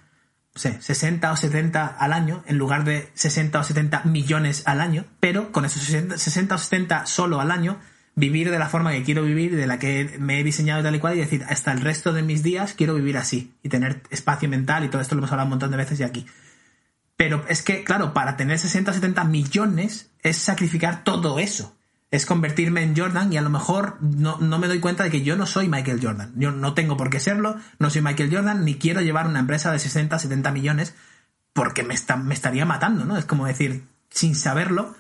no sé, 60 o 70 al año en lugar de 60 o 70 millones al año, pero con esos 60, 60 o 70 solo al año, vivir de la forma que quiero vivir, de la que me he diseñado tal y cual, y decir, hasta el resto de mis días quiero vivir así y tener espacio mental y todo esto lo hemos hablado un montón de veces y aquí. Pero es que, claro, para tener 60 o 70 millones es sacrificar todo eso. Es convertirme en Jordan y a lo mejor no, no me doy cuenta de que yo no soy Michael Jordan. Yo no tengo por qué serlo, no soy Michael Jordan, ni quiero llevar una empresa de 60, 70 millones porque me, está, me estaría matando, ¿no? Es como decir, sin saberlo,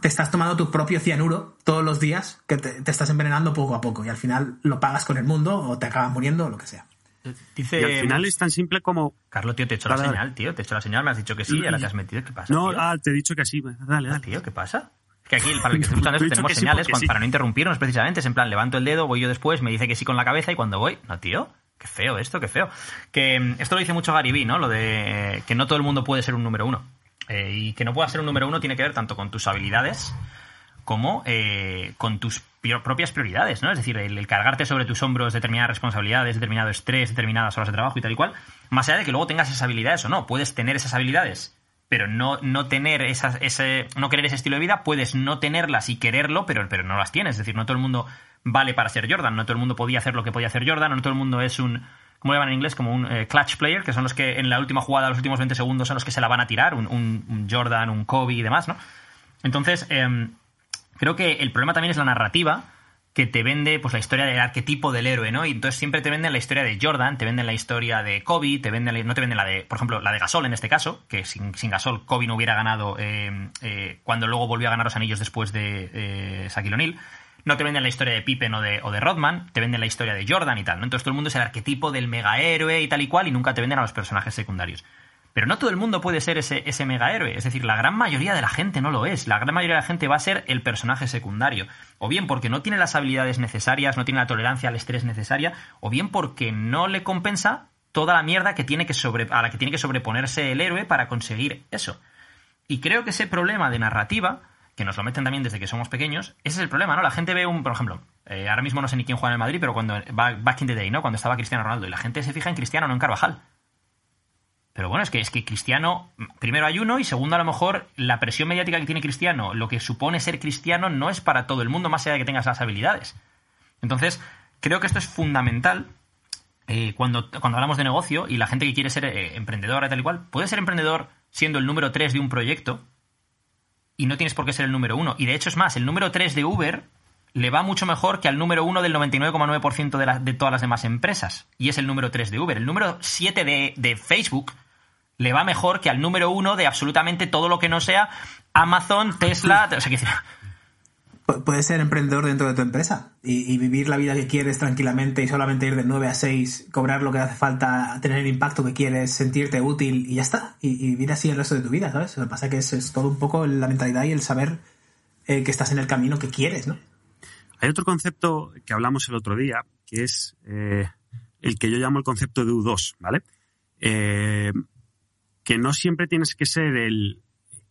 te estás tomando tu propio cianuro todos los días que te, te estás envenenando poco a poco y al final lo pagas con el mundo o te acabas muriendo o lo que sea. Dice. Y al final es tan simple como... Carlos, tío, te he hecho la Dale, señal, tío. Te he hecho la señal, me has dicho que sí, y ahora te has metido. ¿Qué pasa? No, tío? ah, te he dicho que sí. Dale, Ah, dale. tío, ¿qué pasa? Es que aquí, para el que esté escuchando esto, tenemos sí señales sí. para no interrumpirnos precisamente. Es en plan, levanto el dedo, voy yo después, me dice que sí con la cabeza y cuando voy, no, tío. Qué feo esto, qué feo. Que mm, esto lo dice mucho Gary Vee, ¿no? Lo de que no todo el mundo puede ser un número uno. Eh, y que no pueda ser un número uno tiene que ver tanto con tus habilidades como eh, con tus propias prioridades, ¿no? Es decir, el, el cargarte sobre tus hombros determinadas responsabilidades, determinado estrés, determinadas horas de trabajo y tal y cual, más allá de que luego tengas esas habilidades o no, puedes tener esas habilidades, pero no, no tener esas, ese, no querer ese estilo de vida, puedes no tenerlas y quererlo, pero, pero no las tienes. Es decir, no todo el mundo vale para ser Jordan, no todo el mundo podía hacer lo que podía hacer Jordan, no todo el mundo es un, ¿cómo le llaman en inglés? Como un eh, clutch player, que son los que en la última jugada, los últimos 20 segundos, son los que se la van a tirar, un, Jordan, un Kobe y demás, ¿no? Entonces, em, creo que el problema también es la narrativa que te vende pues la historia del arquetipo del héroe, ¿no? Y entonces siempre te venden la historia de Jordan, te venden la historia de Kobe, te venden no te venden la de, por ejemplo, la de Gasol en este caso, que sin, Gasol Kobe no hubiera ganado eh, eh, cuando luego volvió a ganar los anillos después de eh, Shaquille O'Neal. No te venden la historia de Pippen o de, o de Rodman, te venden la historia de Jordan y tal. Entonces todo el mundo es el arquetipo del mega héroe y tal y cual y nunca te venden a los personajes secundarios. Pero no todo el mundo puede ser ese, ese mega héroe. Es decir, la gran mayoría de la gente no lo es. La gran mayoría de la gente va a ser el personaje secundario. O bien porque no tiene las habilidades necesarias, no tiene la tolerancia al estrés necesaria, o bien porque no le compensa toda la mierda que tiene que a la que tiene que sobreponerse el héroe para conseguir eso. Y creo que ese problema de narrativa, que nos lo meten también desde que somos pequeños, ese es el problema, ¿no? La gente ve un, por ejemplo, eh, ahora mismo no sé ni quién juega en el Madrid, pero cuando back in the day, ¿no? Cuando estaba Cristiano Ronaldo, y la gente se fija en Cristiano, no en Carvajal. Pero bueno, es que, es que Cristiano, primero hay uno y segundo a lo mejor la presión mediática que tiene Cristiano, lo que supone ser cristiano no es para todo el mundo más allá de que tengas las habilidades. Entonces, creo que esto es fundamental eh, cuando, cuando hablamos de negocio y la gente que quiere ser eh, emprendedora y tal y cual, puede ser emprendedor siendo el número 3 de un proyecto y no tienes por qué ser el número 1. Y de hecho es más, el número 3 de Uber le va mucho mejor que al número 1 del 99,9% de, de todas las demás empresas. Y es el número 3 de Uber. El número 7 de, de Facebook le va mejor que al número 1 de absolutamente todo lo que no sea Amazon, Tesla... O sea, que puedes ser emprendedor dentro de tu empresa y, vivir la vida que quieres tranquilamente y solamente ir de 9 a 6, cobrar lo que hace falta, tener el impacto que quieres, sentirte útil y ya está. Y, vivir así el resto de tu vida, ¿sabes? Lo que pasa es que es, todo un poco la mentalidad y el saber eh, que estás en el camino que quieres, ¿no? Hay otro concepto que hablamos el otro día, que es eh, el que yo llamo el concepto de U2, ¿vale? Eh, que no siempre tienes que ser el,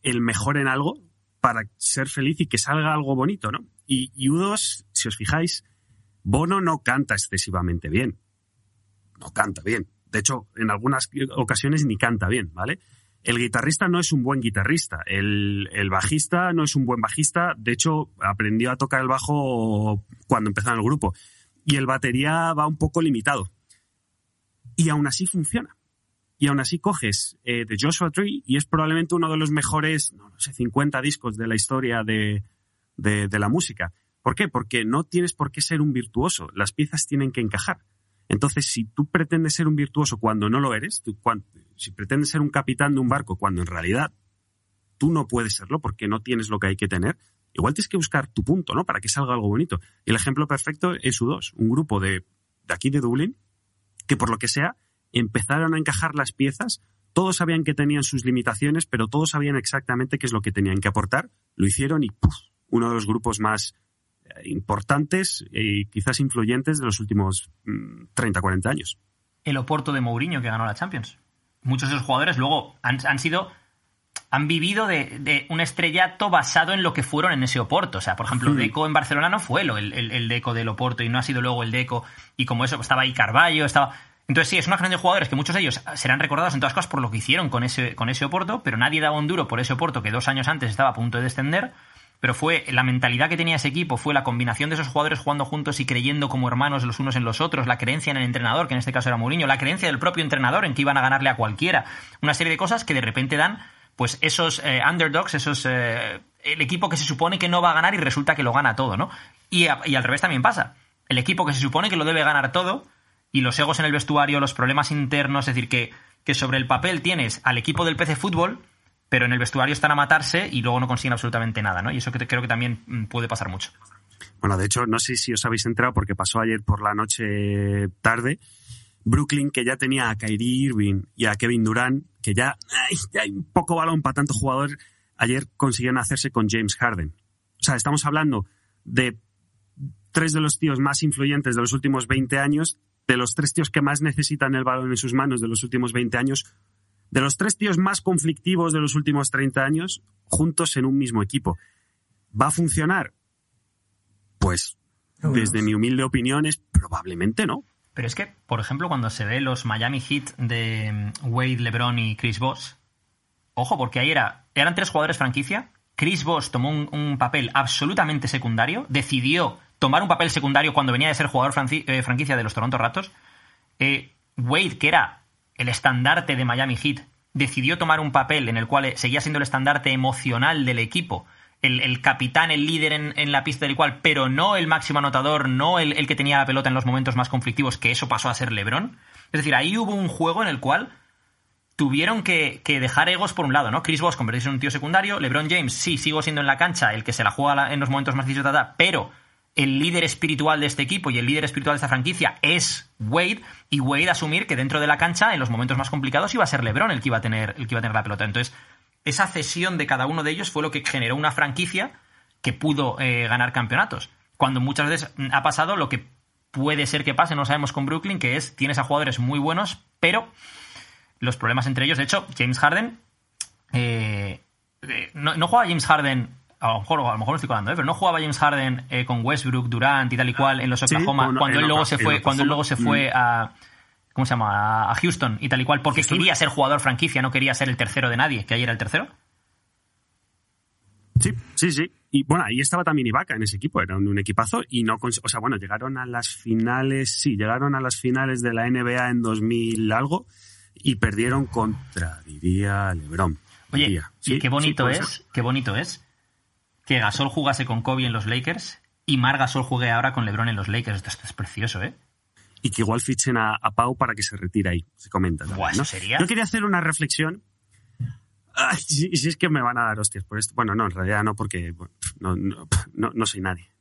el mejor en algo, para ser feliz y que salga algo bonito, ¿no? Y, U2, si os fijáis, Bono no canta excesivamente bien. No canta bien. De hecho, en algunas ocasiones ni canta bien, ¿vale? El guitarrista no es un buen guitarrista. El, el, bajista no es un buen bajista. De hecho, aprendió a tocar el bajo cuando empezó en el grupo. Y el batería va un poco limitado. Y aún así funciona y aún así coges eh, The Joshua Tree y es probablemente uno de los mejores, no, sé, 50 discos de la historia de, de, la música. ¿Por qué? Porque no tienes por qué ser un virtuoso, las piezas tienen que encajar. Entonces, si tú pretendes ser un virtuoso cuando no lo eres, si pretendes ser un capitán de un barco cuando en realidad tú no puedes serlo porque no tienes lo que hay que tener, igual tienes que buscar tu punto, ¿no? Para que salga algo bonito. El ejemplo perfecto es U2, un grupo de, de aquí de Dublín que por lo que sea empezaron a encajar las piezas, todos sabían que tenían sus limitaciones, pero todos sabían exactamente qué es lo que tenían que aportar, lo hicieron y ¡puf! uno de los grupos más eh, importantes y quizás influyentes de los últimos 30, mm, 40 años. El Oporto de Mourinho que ganó la Champions. Muchos de esos jugadores luego han, sido han vivido de, un estrellato basado en lo que fueron en ese Oporto. O sea, por ejemplo, Deco en Barcelona no fue el, el, el, Deco del Oporto y no ha sido luego el Deco. Y como eso, estaba ahí Carballo, estaba. Entonces sí, es una generación de jugadores que muchos de ellos serán recordados en todas cosas por lo que hicieron con ese, con ese Oporto, pero nadie daba un duro por ese Oporto que dos años antes estaba a punto de descender. Pero fue la mentalidad que tenía ese equipo, fue la combinación de esos jugadores jugando juntos y creyendo como hermanos los unos en los otros, la creencia en el entrenador, que en este caso era Mourinho, la creencia del propio entrenador en que iban a ganarle a cualquiera. Una serie de cosas que de repente dan, pues esos eh, underdogs, esos eh, el equipo que se supone que no va a ganar y resulta que lo gana todo, ¿no? Y, y al revés también pasa. El equipo que se supone que lo debe ganar todo y los egos en el vestuario, los problemas internos, es decir, que, que sobre el papel tienes al equipo del PC Fútbol, pero en el vestuario están a matarse y luego no consiguen absolutamente nada, ¿no? Y eso creo que también mm, puede pasar mucho. Bueno, de hecho, no sé si os habéis enterado porque pasó ayer por la noche tarde. Brooklyn, que ya tenía a Kyrie Irving y a Kevin Durant, que ya, ya hay un poco balón para tanto jugador, ayer consiguieron hacerse con James Harden. O sea, estamos hablando de tres de los tíos más influyentes de los últimos 20 años de los tres tíos que más necesitan el balón en sus manos de los últimos 20 años, de los tres tíos más conflictivos de los últimos 30 años, juntos en un mismo equipo. ¿Va a funcionar? Pues, desde mi humilde opinión, es probablemente no. Pero es que, por ejemplo, cuando se ve los Miami Heat de mm, Wade, LeBron y Chris Bosh, ojo, porque ahí era, eran tres jugadores franquicia. Chris Bosh tomó un papel absolutamente secundario, decidió tomar un papel secundario cuando venía de ser jugador eh, franquicia de los Toronto Raptors. Eh, Wade, que era el estandarte de Miami Heat, decidió tomar un papel en el cual eh, seguía siendo el estandarte emocional del equipo, el, capitán, el líder en, la pista del cual, pero no el máximo anotador, no el, que tenía la pelota en los momentos más conflictivos, que eso pasó a ser LeBron. Es decir, ahí hubo un juego en el cual tuvieron que, dejar egos por un lado, ¿no? Chris Bosh convertirse en un tío secundario, LeBron James, sí, sigo siendo en la cancha el que se la juega en los momentos más difíciles, pero el líder espiritual de este equipo y el líder espiritual de esta franquicia es Wade y Wade asumir que dentro de la cancha en los momentos más complicados iba a ser LeBron el que iba a tener el que iba a tener la pelota. Entonces, esa cesión de cada uno de ellos fue lo que generó una franquicia que pudo eh, ganar campeonatos. Cuando muchas veces ha pasado lo que puede ser que pase, no sabemos con Brooklyn, que es tienes a jugadores muy buenos, pero los problemas entre ellos, de hecho, James Harden eh, eh, no, no juega James Harden a lo mejor, a lo mejor estoy colando, ¿eh? pero no jugaba James Harden eh, con Westbrook, Durant y tal y cual en los Sí, Oklahoma cuando él luego se fue, cuando él luego se fue a ¿cómo se llama? A- Houston y tal y cual porque Houston. quería ser jugador franquicia, no quería ser el tercero de nadie, que ayer era el tercero. Sí, sí, sí. Y bueno, ahí estaba también Ibaka en ese equipo, era un, equipazo y no, o sea, bueno, llegaron a las finales, sí, llegaron a las finales de la NBA en 2000 algo y perdieron contra, diría, LeBron. Oye, diría. Sí, qué bonito es, ser. qué bonito es que Gasol jugase con Kobe en los Lakers y Mar Gasol juegue ahora con LeBron en los Lakers. Esto, esto es precioso, ¿eh? Y que igual fichen a, a Pau para que se retire ahí, se comenta. también, Buah, eso ¿no? sería- Yo quería hacer una reflexión. Ay, si, si es que me van a dar hostias por esto. Bueno, no, en realidad no, porque bueno, no, no, no- no soy nadie.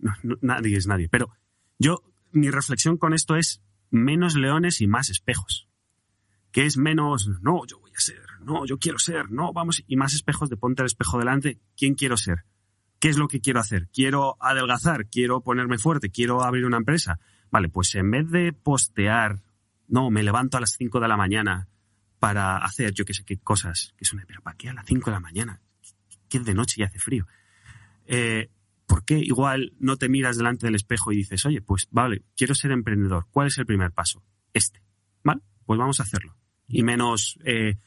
Nadie es nadie. Pero yo, mi reflexión con esto es menos leones y más espejos. Que es menos, no, yo voy a ser, no, yo quiero ser, no, vamos, y más espejos de ponte el espejo delante. ¿Quién quiero ser? ¿Qué es lo que quiero hacer? ¿Quiero adelgazar? ¿Quiero ponerme fuerte? ¿Quiero abrir una empresa? Vale, pues en vez de postear, no, me levanto a las 5 de la mañana para hacer yo qué sé qué cosas, que una, pero ¿para qué a las 5 de la mañana? Que es de noche y hace frío. Eh, ¿Por qué igual no te miras delante del espejo y dices, oye, pues vale, quiero ser emprendedor, ¿cuál es el primer paso? Este, ¿vale? Pues vamos a hacerlo. Y menos eh,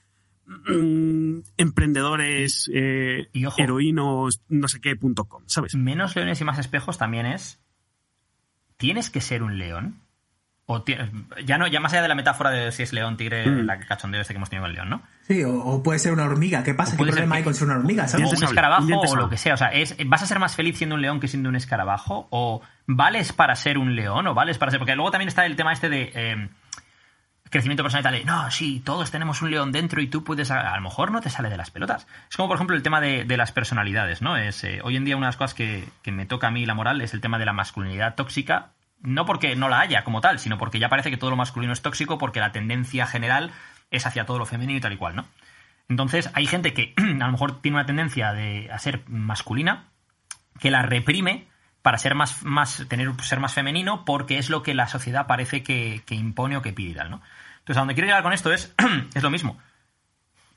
emprendedores, eh, Y ojo. heroínos, no sé qué, punto com, ¿sabes? Menos leones y más espejos también es. ¿Tienes que ser un león? O ya no, ya más allá de la metáfora de si es león, tigre, Mm. la cachondeo este que hemos tenido con el león, ¿no? Sí, o, o puede ser una hormiga. ¿Qué pasa? O ¿Qué puede ser problema que- hay con ser una hormiga? O ¿sabes? Dientes un escarabajo o lo que sea. O sea, es, ¿vas a ser más feliz siendo un león que siendo un escarabajo? ¿O vales para ser un león? ¿O vales para ser.? Porque luego también está el tema este de. eh, crecimiento personal y tal. No, sí, todos tenemos un león dentro y tú puedes. A, lo mejor no te sale de las pelotas. Es como, por ejemplo, el tema de, de las personalidades, ¿no? Es, eh, hoy en día una de las cosas que, que me toca a mí la moral es el tema de la masculinidad tóxica. No porque no la haya como tal, sino porque ya parece que todo lo masculino es tóxico porque la tendencia general es hacia todo lo femenino y tal y cual, ¿no? Entonces, hay gente que a lo mejor tiene una tendencia de, a ser masculina, que la reprime para ser más, más, tener, ser más femenino, porque es lo que la sociedad parece que, que impone o que pide y tal, ¿no? Entonces, a donde quiero llegar con esto es, es lo mismo.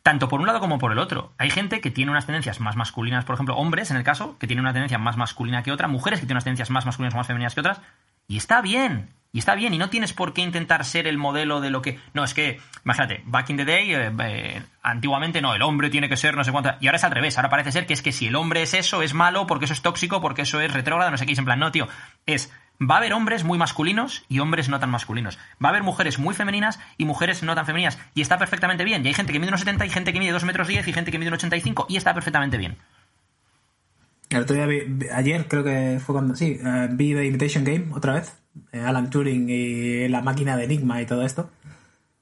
Tanto por un lado como por el otro. Hay gente que tiene unas tendencias más masculinas, por ejemplo, hombres en el caso, que tienen una tendencia más masculina que otra, mujeres que tienen unas tendencias más masculinas o más femeninas que otras, y está bien. Y está bien, y no tienes por qué intentar ser el modelo de lo que. No, es que, imagínate, back in the day, eh, eh, antiguamente no, el hombre tiene que ser no sé cuánto. Y ahora es al revés, ahora parece ser que es que si el hombre es eso, es malo, porque eso es tóxico, porque eso es retrógrado, no sé qué. Y en plan, no, tío, es. Va a haber hombres muy masculinos y hombres no tan masculinos. Va a haber mujeres muy femeninas y mujeres no tan femeninas. Y está perfectamente bien. Y hay gente que mide unos 70 y gente que mide 2 metros 10 y gente que mide un 85 y está perfectamente bien. El otro día vi- ayer creo que fue cuando, sí, eh, vi The Imitation Game otra vez, eh, Alan Turing y la máquina de Enigma y todo esto.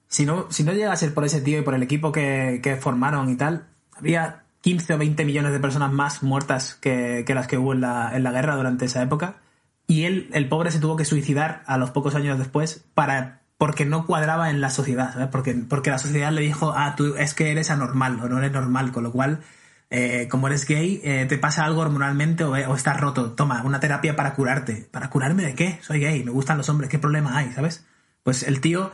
Si no, si no llega a ser por ese tío y por el equipo que, que formaron y tal, habría 15 o 20 millones de personas más muertas que, que las que hubo en la, en la guerra durante esa época. Y él, el pobre, se tuvo que suicidar a los pocos años después para porque no cuadraba en la sociedad, ¿sabes? Porque, porque la sociedad le dijo, ah, tú es que eres anormal o no eres normal, con lo cual eh, como eres gay, eh, te pasa algo hormonalmente o, o estás roto. Toma, una terapia para curarte. ¿Para curarme de qué? Soy gay, me gustan los hombres, ¿qué problema hay? ¿Sabes? Pues el tío,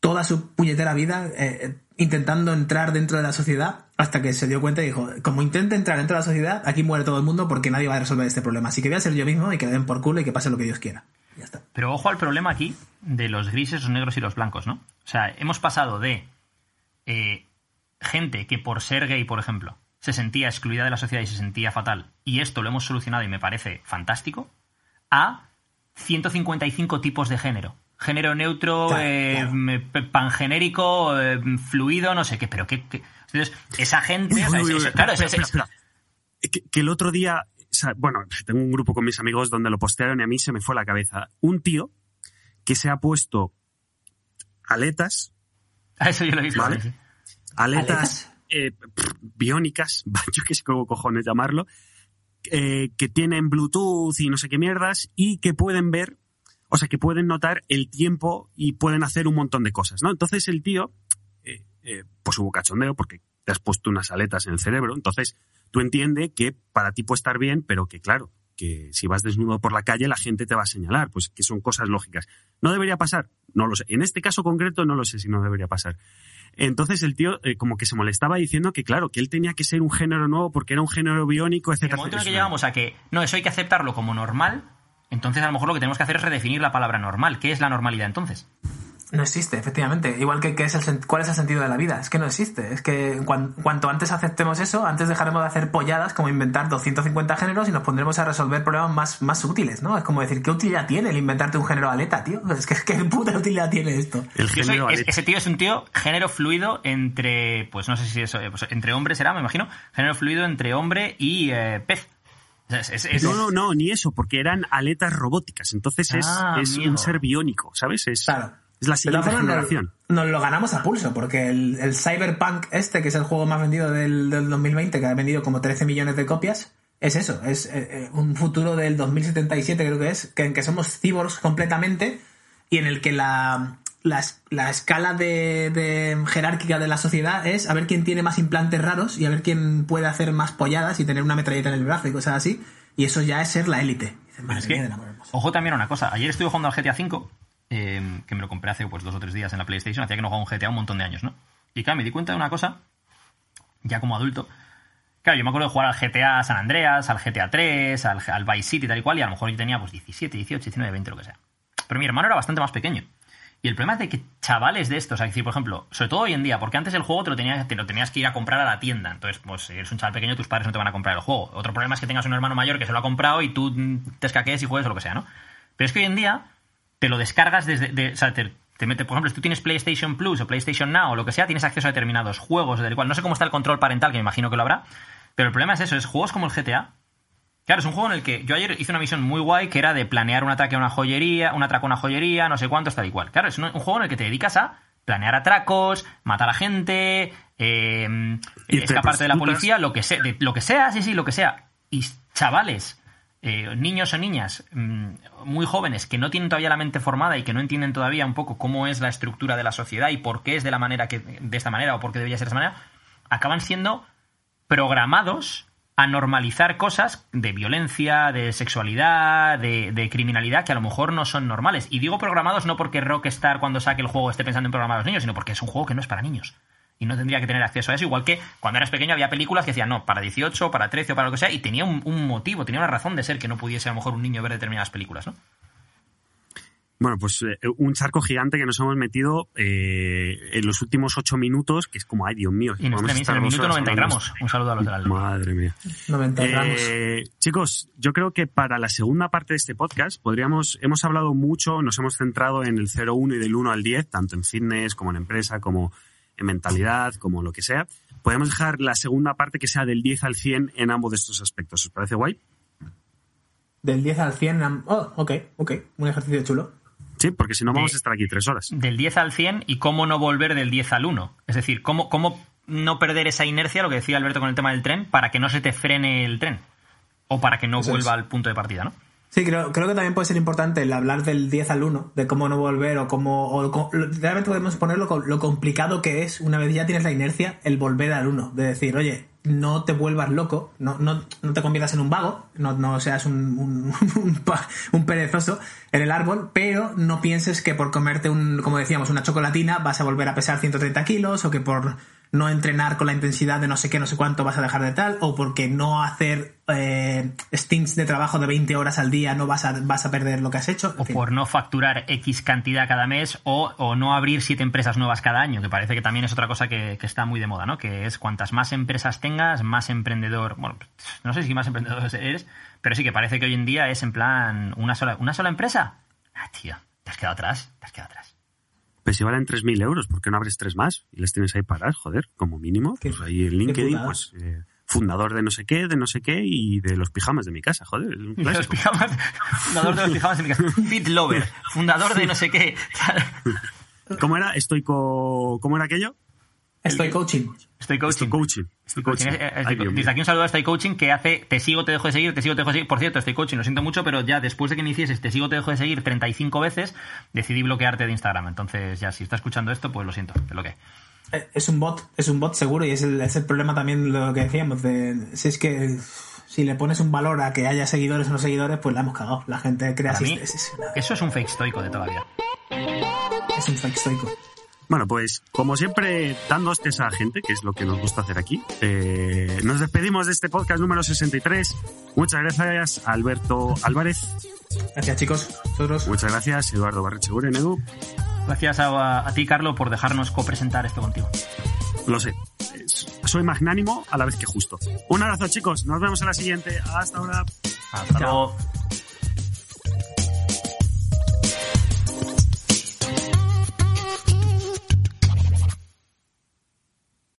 toda su puñetera vida, eh, eh, intentando entrar dentro de la sociedad, hasta que se dio cuenta y dijo, como intente entrar dentro de la sociedad, aquí muere todo el mundo porque nadie va a resolver este problema. Así que voy a ser yo mismo y que le den por culo y que pase lo que Dios quiera. Ya está. Pero ojo al problema aquí de los grises, los negros y los blancos, ¿no? O sea, hemos pasado de eh, gente que por ser gay, por ejemplo, se sentía excluida de la sociedad y se sentía fatal, y esto lo hemos solucionado y me parece fantástico, a 155 tipos de género. Género neutro, Claro, eh, claro. m- p- pangenérico, eh, fluido, no sé qué, pero qué... qué- Entonces, esa gente... claro. Que, que el otro día, o sea, bueno, tengo un grupo con mis amigos donde lo postearon y a mí se me fue la cabeza. Un tío que se ha puesto aletas, a eso yo lo he visto. Vale. sí. aletas, ¿Aletas? eh, pff, biónicas, yo qué sé cómo cojones llamarlo, eh, que tienen Bluetooth y no sé qué mierdas y que pueden ver, o sea, que pueden notar el tiempo y pueden hacer un montón de cosas, ¿no? Entonces el tío, eh, eh, pues hubo cachondeo porque te has puesto unas aletas en el cerebro, entonces tú entiendes que para ti puede estar bien, pero que claro, que si vas desnudo por la calle la gente te va a señalar, pues que son cosas lógicas. ¿No debería pasar? No lo sé. En este caso concreto no lo sé si no debería pasar. Entonces el tío eh, como que se molestaba diciendo que claro, que él tenía que ser un género nuevo porque era un género biónico, En el momento en que llegamos a que, no, eso hay que aceptarlo como normal, entonces a lo mejor lo que tenemos que hacer es redefinir la palabra normal. ¿Qué es la normalidad entonces? No existe, efectivamente. Igual que, que es el, cuál es el sentido de la vida. Es que no existe. Es que cuan- cuanto antes aceptemos eso, antes dejaremos de hacer polladas como inventar 250 géneros y nos pondremos a resolver problemas más, más útiles, ¿no? Es como decir, ¿qué utilidad tiene el inventarte un género aleta, tío? Es que ¿qué puta utilidad tiene esto? El soy- es- ese tío es un tío género fluido entre, pues no sé si eso, eh, pues, entre hombres será, me imagino, género fluido entre hombre y eh, pez. Es- es- No, no, no, ni eso, porque eran aletas robóticas. Entonces es, Ah, es un ser biónico, ¿sabes? Es, Claro. es la siguiente generación. Nos, lo ganamos a pulso, porque el, el Cyberpunk este, que es el juego más vendido del, del 2020, que ha vendido como 13 millones de copias, es eso, es eh, eh, un futuro del 2077 creo que es, que, en que somos cyborgs completamente y en el que la, la, la escala de, de jerárquica de la sociedad es a ver quién tiene más implantes raros y a ver quién puede hacer más polladas y tener una metralleta en el brazo y cosas así, y eso ya es ser la élite. Es que, ojo también a una cosa. Ayer estuve jugando al GTA V, eh, que me lo compré hace pues dos o tres días en la PlayStation. Hacía que no jugaba un GTA un montón de años, ¿no? Y claro, me di cuenta de una cosa, ya como adulto. Claro, yo me acuerdo de jugar al GTA San Andreas, al GTA 3, al, al Vice City, tal y cual, y a lo mejor yo tenía pues 17, 18, 19, 20, lo que sea. Pero mi hermano era bastante más pequeño. Y el problema es de que chavales de estos, es decir, por ejemplo, sobre todo hoy en día, porque antes el juego te lo, tenías, te lo tenías que ir a comprar a la tienda. Entonces, pues si eres un chaval pequeño, tus padres no te van a comprar el juego. Otro problema es que tengas un hermano mayor que se lo ha comprado y tú te escaquees y juegues o lo que sea, ¿no? Pero es que hoy en día te lo descargas desde. de- o sea, te, te por ejemplo, si tú tienes PlayStation Plus o PlayStation Now o lo que sea, tienes acceso a determinados juegos, del cual no sé cómo está el control parental, que me imagino que lo habrá. Pero el problema es eso, es juegos como el GTA. Claro, es un juego en el que yo ayer hice una misión muy guay que era de planear un ataque a una joyería, un atraco a una joyería, no sé cuántos, tal y cual. Claro, es un, un juego en el que te dedicas a planear atracos, matar a gente, eh, escaparte de la policía, lo que sea, de- lo que sea, sí, sí, lo que sea. Y chavales, eh, niños o niñas mm, muy jóvenes que no tienen todavía la mente formada y que no entienden todavía un poco cómo es la estructura de la sociedad y por qué es de la manera que de esta manera o por qué debería ser de esta manera, acaban siendo programados a normalizar cosas de violencia, de sexualidad, de, criminalidad que a lo mejor no son normales. Y digo programados no porque Rockstar cuando saque el juego esté pensando en los niños, sino porque es un juego que no es para niños. Y no tendría que tener acceso a eso. Igual que cuando eras pequeño había películas que decían, no, para 18, para 13 o para lo que sea, y tenía un, un motivo, tenía una razón de ser que no pudiese a lo mejor un niño ver determinadas películas, ¿no? Bueno, pues eh, un charco gigante que nos hemos metido eh, en los últimos ocho minutos, que es como, ay, Dios mío. Y estar en el minuto horas 90 hablando de gramos. Un saludo a los del esto. Madre mía. 90 gramos. Eh, chicos, yo creo que para la segunda parte de este podcast podríamos, hemos hablado mucho, nos hemos centrado en el 0-1 y del 1 al 10, tanto en fitness como en empresa, como en mentalidad, como lo que sea. Podemos dejar la segunda parte que sea del 10 al 100 en ambos de estos aspectos. ¿Os parece guay? Del 10 al 100. am- Oh, ok, ok. Un ejercicio chulo. Sí, porque si no vamos De- a estar aquí tres horas. del 10 al 100 y cómo no volver del 10 al 1. Es decir, cómo, cómo no perder esa inercia, lo que decía Alberto con el tema del tren, para que no se te frene el tren. O para que no Eso vuelva es. al punto de partida, ¿no? Sí, creo, creo que también puede ser importante el hablar del 10 al 1, de cómo no volver o cómo... O, co- lo- realmente podemos poner lo, co- lo complicado que es, una vez ya tienes la inercia, el volver al 1. De decir, oye, no te vuelvas loco, no, no, no te conviertas en un vago, no, no seas un, un, un un perezoso en el árbol, pero no pienses que por comerte, un, como decíamos, una chocolatina vas a volver a pesar 130 kilos o que por no entrenar con la intensidad de no sé qué, no sé cuánto vas a dejar de tal, o porque no hacer eh, stints de trabajo de 20 horas al día no vas a, vas a perder lo que has hecho. En O fin. por no facturar X cantidad cada mes o, o no abrir siete empresas nuevas cada año, que parece que también es otra cosa que, que está muy de moda, ¿no? Que es cuantas más empresas tengas, más emprendedor. Bueno, no sé si más emprendedor eres, pero sí que parece que hoy en día es en plan una sola, una sola empresa. Ah, tío, te has quedado atrás, te has quedado atrás. Pues si valen 3.000 euros, ¿por qué no abres tres más? Y les tienes ahí paradas, joder, como mínimo. Pues ahí en LinkedIn, pues eh, fundador de no sé qué, de no sé qué y de los pijamas de mi casa, joder. Es un Y los clásico. pijamas, fundador de los pijamas en mi casa. Fit Lover, fundador de no sé qué. ¿Cómo era? Estoy co... ¿Cómo era aquello? Estoy coaching. Estoy coaching. Estoy coaching. Estoy coaching. Eh, eh, Ay, Dios. Desde aquí un saludo a Estoy Coaching que hace Te sigo, te dejo de seguir, te sigo, te dejo de seguir. Por cierto, Estoy Coaching, lo siento mucho, pero ya después de que me hicieses Te sigo, te dejo de seguir 35 veces, decidí bloquearte de Instagram. Entonces, ya si está escuchando esto, pues lo siento, es lo que. Eh, Es un bot, es un bot seguro y es el, es el problema también lo que decíamos de si es que si le pones un valor a que haya seguidores o no seguidores, pues la hemos cagado. La gente crea Para así, mí, eso es un fake estoico de toda la vida. es un fake estoico. Bueno, pues como siempre, dando hostias a la gente, que es lo que nos gusta hacer aquí, eh, nos despedimos de este podcast número 63. Muchas gracias, Alberto Álvarez. Gracias chicos. Muchas gracias, Eduardo Barrecheguren, Edu. Gracias a, a ti, Carlos, por dejarnos copresentar esto contigo. Lo sé. Soy magnánimo a la vez que justo. Un abrazo, chicos. Nos vemos en la siguiente. Hasta ahora. Hasta Chao. luego.